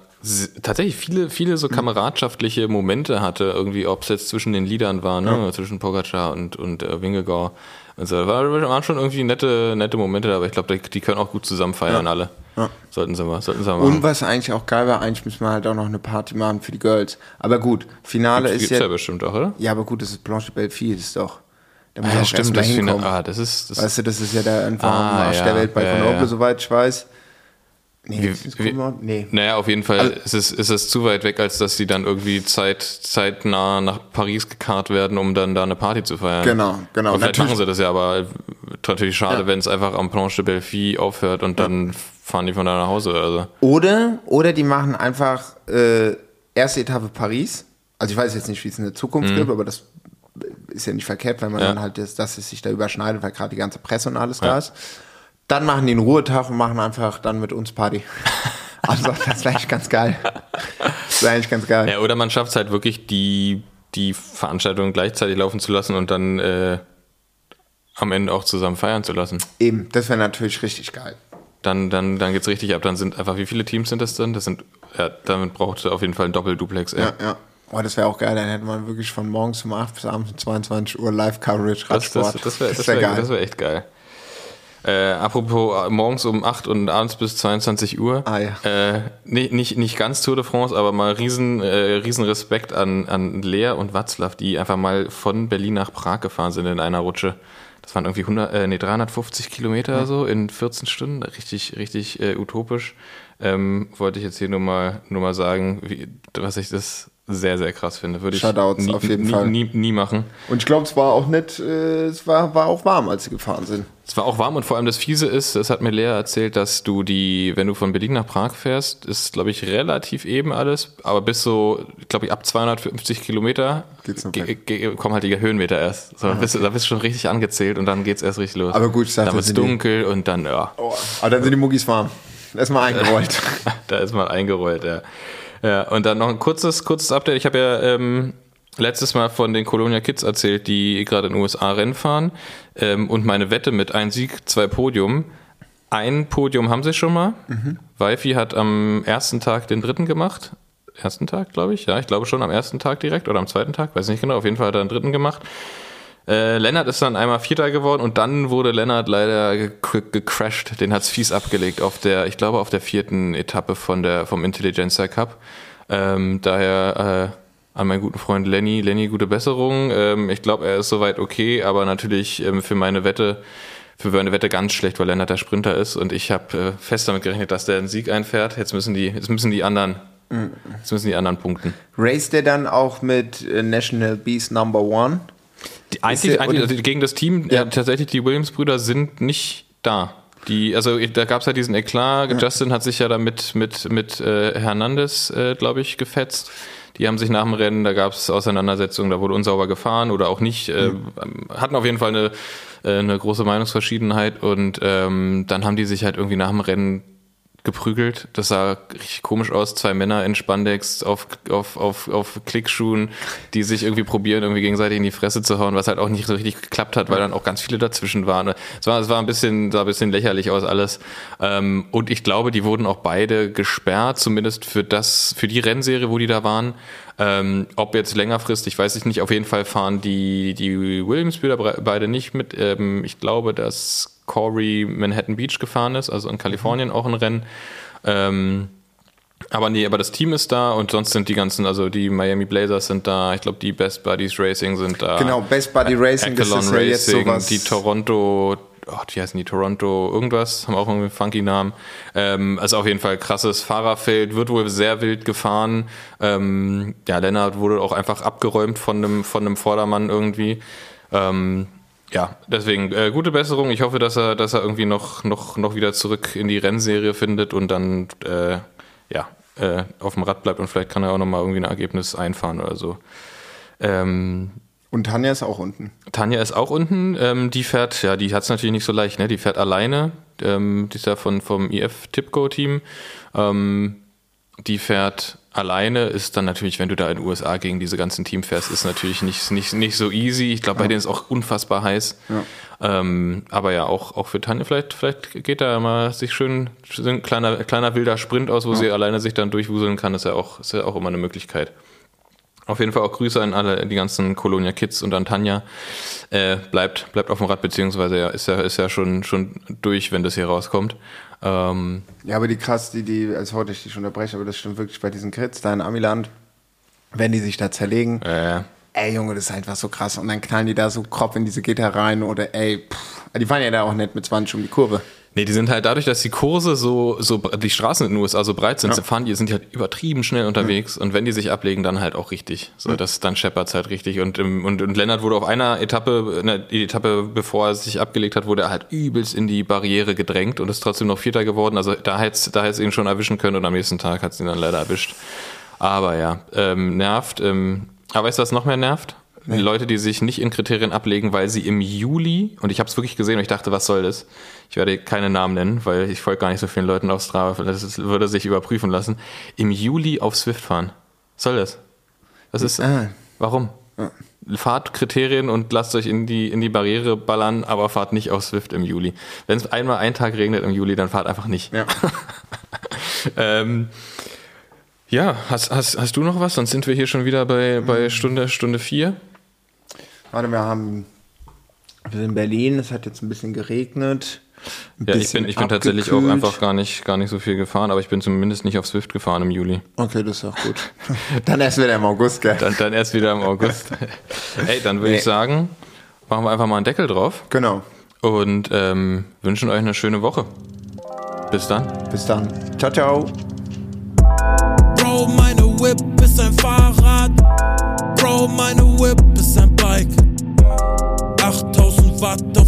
tatsächlich viele, viele so kameradschaftliche Momente hatte, irgendwie, ob es jetzt zwischen den Liedern war, ne? zwischen Pogacar und, und äh, Wingegaard. Und so. War, waren schon irgendwie nette, nette Momente, aber ich glaube, die, die können auch gut zusammen feiern, alle. Ja. Sollten sie mal, sollten sie mal Und was eigentlich auch geil war, eigentlich müssen wir halt auch noch eine Party machen für die Girls. Aber gut, Finale Gibt's ist ja ja, bestimmt auch, oder? ja, aber gut, das ist Blanche Belfi, das ist doch. Ah, auch stimmt, erst mal das, hinkommen. ah, das ist, das Weißt du, das ist ja der einfach Ah, Arsch ja, der Welt bei ja, Grenoble, ja. soweit ich weiß. Nee, Wie- ist wie- nee. Naja, auf jeden Fall Also- ist, es, ist es zu weit weg, als dass sie dann irgendwie zeit, zeitnah nach Paris gekarrt werden, um dann da eine Party zu feiern. Genau, genau. Aber vielleicht Natürlich- machen sie das ja, aber natürlich schade, Ja. wenn es einfach am Planche de Belfi aufhört und dann fahren die von da nach Hause. Also. Oder, oder die machen einfach äh, erste Etappe Paris. Also ich weiß jetzt nicht, wie es in der Zukunft Mhm. gibt, aber das ist ja nicht verkehrt, wenn man Ja. dann halt, das, dass es sich da überschneidet, weil gerade die ganze Presse und alles Ja. da ist. Dann machen die einen Ruhetag und machen einfach dann mit uns Party. Also das wäre eigentlich ganz geil. Das wäre eigentlich ganz geil. Ja, oder man schafft es halt wirklich, die, die Veranstaltung gleichzeitig laufen zu lassen und dann äh, am Ende auch zusammen feiern zu lassen. Eben, das wäre natürlich richtig geil. Dann, dann, dann geht's richtig ab. Dann sind einfach, wie viele Teams sind das denn? Das sind, ja, damit braucht auf jeden Fall ein Doppelduplex. Ja, ja. Oh, das wäre auch geil, dann hätte man wirklich von morgens um 8 bis abends um 22 Uhr Live-Coverage Das, das, Radsport. das wäre das wär wär, das wär echt geil. Äh, apropos äh, morgens um 8 und abends bis 22 Uhr. Ah, ja. äh, nicht, nicht, nicht ganz Tour de France, aber mal riesen, äh, riesen Respekt an, an Lea und Watzlaw, die einfach mal von Berlin nach Prag gefahren sind in einer Rutsche. Das waren irgendwie 100, äh, nee, 350 Kilometer oder so in 14 Stunden. Richtig, richtig äh, utopisch. Ähm, wollte ich jetzt hier nur mal, nur mal sagen, wie, was ich das sehr, sehr krass finde. Würde ich Shoutouts nie, auf jeden nie, Fall. Nie, nie machen. Und ich glaube, es war auch nicht, äh, es war, war auch warm, als sie gefahren sind. Es war auch warm und vor allem das Fiese ist, das hat mir Lea erzählt, dass du die, wenn du von Berlin nach Prag fährst, ist, glaube ich, relativ eben alles, aber bis so, glaube ich, ab 250 Kilometer kommen halt die Höhenmeter erst. So, da, bist, du- da bist du schon richtig angezählt und dann geht's erst richtig los. Aber gut, ich sag, dann sind die- dunkel und dann, ja, Oh, aber dann sind die Muggis warm. Erstmal eingerollt. da ist mal eingerollt, ja. Ja, und dann noch ein kurzes, kurzes Update. Ich habe ja ähm, letztes Mal von den Colonia Kids erzählt, die gerade in den USA Rennen fahren. Ähm, und meine Wette mit ein Sieg, zwei Podium. Ein Podium haben sie schon mal. Weifi hat am ersten Tag den dritten gemacht. Ersten Tag, glaube ich. Ja, ich glaube schon am ersten Tag direkt oder am zweiten Tag, weiß nicht genau. Auf jeden Fall hat er den dritten gemacht. Äh, Lennart ist dann einmal Vierter geworden und dann wurde Lennart leider ge gecrashed. Den hat's fies abgelegt auf der, ich glaube, auf der vierten Etappe von der, vom Intelligenzia Cup. Ähm, daher äh, an meinen guten Freund Lenny. Lenny, gute Besserung. Ähm, ich glaube, er ist soweit okay, aber natürlich ähm, für meine Wette, für meine Wette ganz schlecht, weil Lennart der Sprinter ist und ich habe äh, fest damit gerechnet, dass der einen Sieg einfährt. Jetzt müssen die, jetzt müssen die anderen, jetzt müssen die anderen punkten. Race der dann auch mit äh, National Beast Number One? Die, eigentlich, der- eigentlich also gegen das Team, ja. tatsächlich die Williams-Brüder sind nicht da. Die, also da gab es ja diesen Eklat. Justin hat sich ja da mit, mit, mit äh, Hernandez, äh, glaube ich, gefetzt. Die haben sich nach dem Rennen, da gab es Auseinandersetzungen, da wurde unsauber gefahren oder auch nicht. Äh, hatten auf jeden Fall eine, äh, eine große Meinungsverschiedenheit und ähm, dann haben die sich halt irgendwie nach dem Rennen geprügelt. Das sah richtig komisch aus. Zwei Männer in Spandex auf, auf, auf, auf Klickschuhen, die sich irgendwie probieren, irgendwie gegenseitig in die Fresse zu hauen, was halt auch nicht so richtig geklappt hat, weil dann auch ganz viele dazwischen waren. Es war, es war ein bisschen, sah ein bisschen lächerlich aus alles. Ähm, und ich glaube, die wurden auch beide gesperrt, zumindest für das, für die Rennserie, wo die da waren. Ähm, ob jetzt längerfristig, weiß ich nicht. Auf jeden Fall fahren die, die Williams-Brüder beide nicht mit. Ähm, ich glaube, dass Corey Manhattan Beach gefahren ist, also in Kalifornien auch ein Rennen. Ähm, aber nee, aber das Team ist da und sonst sind die ganzen, also die Miami Blazers sind da, ich glaube die Best Buddies Racing sind da. Genau, Best Buddy Racing, das ist ja jetzt Racing, sowas. die Toronto, oh, wie heißen die, Toronto irgendwas, haben auch irgendwie einen funky Namen. Ähm, also auf jeden Fall krasses Fahrerfeld, wird wohl sehr wild gefahren. Ähm, ja, Lennart wurde auch einfach abgeräumt von einem, von einem Vordermann irgendwie. Ähm, ja, deswegen äh, gute Besserung. Ich hoffe, dass er, dass er irgendwie noch, noch, noch wieder zurück in die Rennserie findet und dann äh, ja, äh, auf dem Rad bleibt und vielleicht kann er auch nochmal irgendwie ein Ergebnis einfahren oder so. Ähm, Und Tanja ist auch unten. Tanja ist auch unten. Ähm, die fährt, ja, die hat es natürlich nicht so leicht, ne? Die fährt alleine. Ähm, die ist ja von, vom IF Tipco-Team. Ähm, die fährt alleine, ist dann natürlich, wenn du da in den USA gegen diese ganzen Team fährst, ist natürlich nicht, nicht, nicht so easy. Ich glaube, bei denen ist auch unfassbar heiß. Ähm, aber ja, auch, auch für Tanja, vielleicht, vielleicht geht da mal sich schön, ein kleiner, kleiner wilder Sprint aus, wo sie alleine sich dann durchwuseln kann, ist ja auch, ist ja auch immer eine Möglichkeit. Auf jeden Fall auch Grüße an alle, die ganzen Colonia Kids und an Tanja. Äh, bleibt, bleibt auf dem Rad, beziehungsweise ja, ist ja, ist ja schon, schon durch, wenn das hier rauskommt. Ähm, Ja, aber die krass, die, die, als heute ich dich unterbreche, aber das stimmt wirklich bei diesen Crits da in Amiland, wenn die sich da zerlegen, äh, ey Junge, das ist einfach so krass. Und dann knallen die da so Kopf in diese Gitter rein oder ey, pff, die fahren ja da auch nicht mit 20 um die Kurve. Nee, die sind halt dadurch, dass die Kurse so, so, die Straßen in den USA so breit sind, fahren die, sind die halt übertrieben schnell unterwegs und wenn die sich ablegen, dann halt auch richtig. So, das, dann scheppert's halt richtig. Und, und, und Lennart wurde auf einer Etappe, ne, die Etappe, bevor er sich abgelegt hat, wurde er halt übelst in die Barriere gedrängt und ist trotzdem noch Vierter geworden. Also da hätte da hätt's ihn schon erwischen können und am nächsten Tag hat's ihn dann leider erwischt. Aber ja, ähm, nervt. Ähm, aber weißt du, was noch mehr nervt? Leute, die sich nicht in Kriterien ablegen, weil sie im Juli, und ich habe es wirklich gesehen und ich dachte, was soll das? Ich werde keine Namen nennen, weil ich folge gar nicht so vielen Leuten auf Strava, das würde sich überprüfen lassen. Im Juli auf Swift fahren. Was soll das? Das ist, Ah. warum? Fahrt Kriterien und lasst euch in die, in die Barriere ballern, aber fahrt nicht auf Swift im Juli. Wenn es einmal einen Tag regnet im Juli, dann fahrt einfach nicht. Ja. Ähm, ja, hast, hast, hast du noch was? Sonst sind wir hier schon wieder bei, bei Stunde, Stunde vier. Warte, wir haben. Wir sind in Berlin, es hat jetzt ein bisschen geregnet. Ein Ja, ich bisschen bin, ich bin tatsächlich auch einfach gar nicht, gar nicht so viel gefahren, aber ich bin zumindest nicht auf Swift gefahren im Juli. Okay, das ist auch gut. Dann erst wieder im August, gell? Dann, dann erst wieder im August. Ey, dann würde Nee. ich sagen, machen wir einfach mal einen Deckel drauf Genau. und ähm, wünschen euch eine schöne Woche. Bis dann. Bis dann. Ciao, ciao. Bro, meine Whip ist ein Fahrrad. Bro, meine Whip ist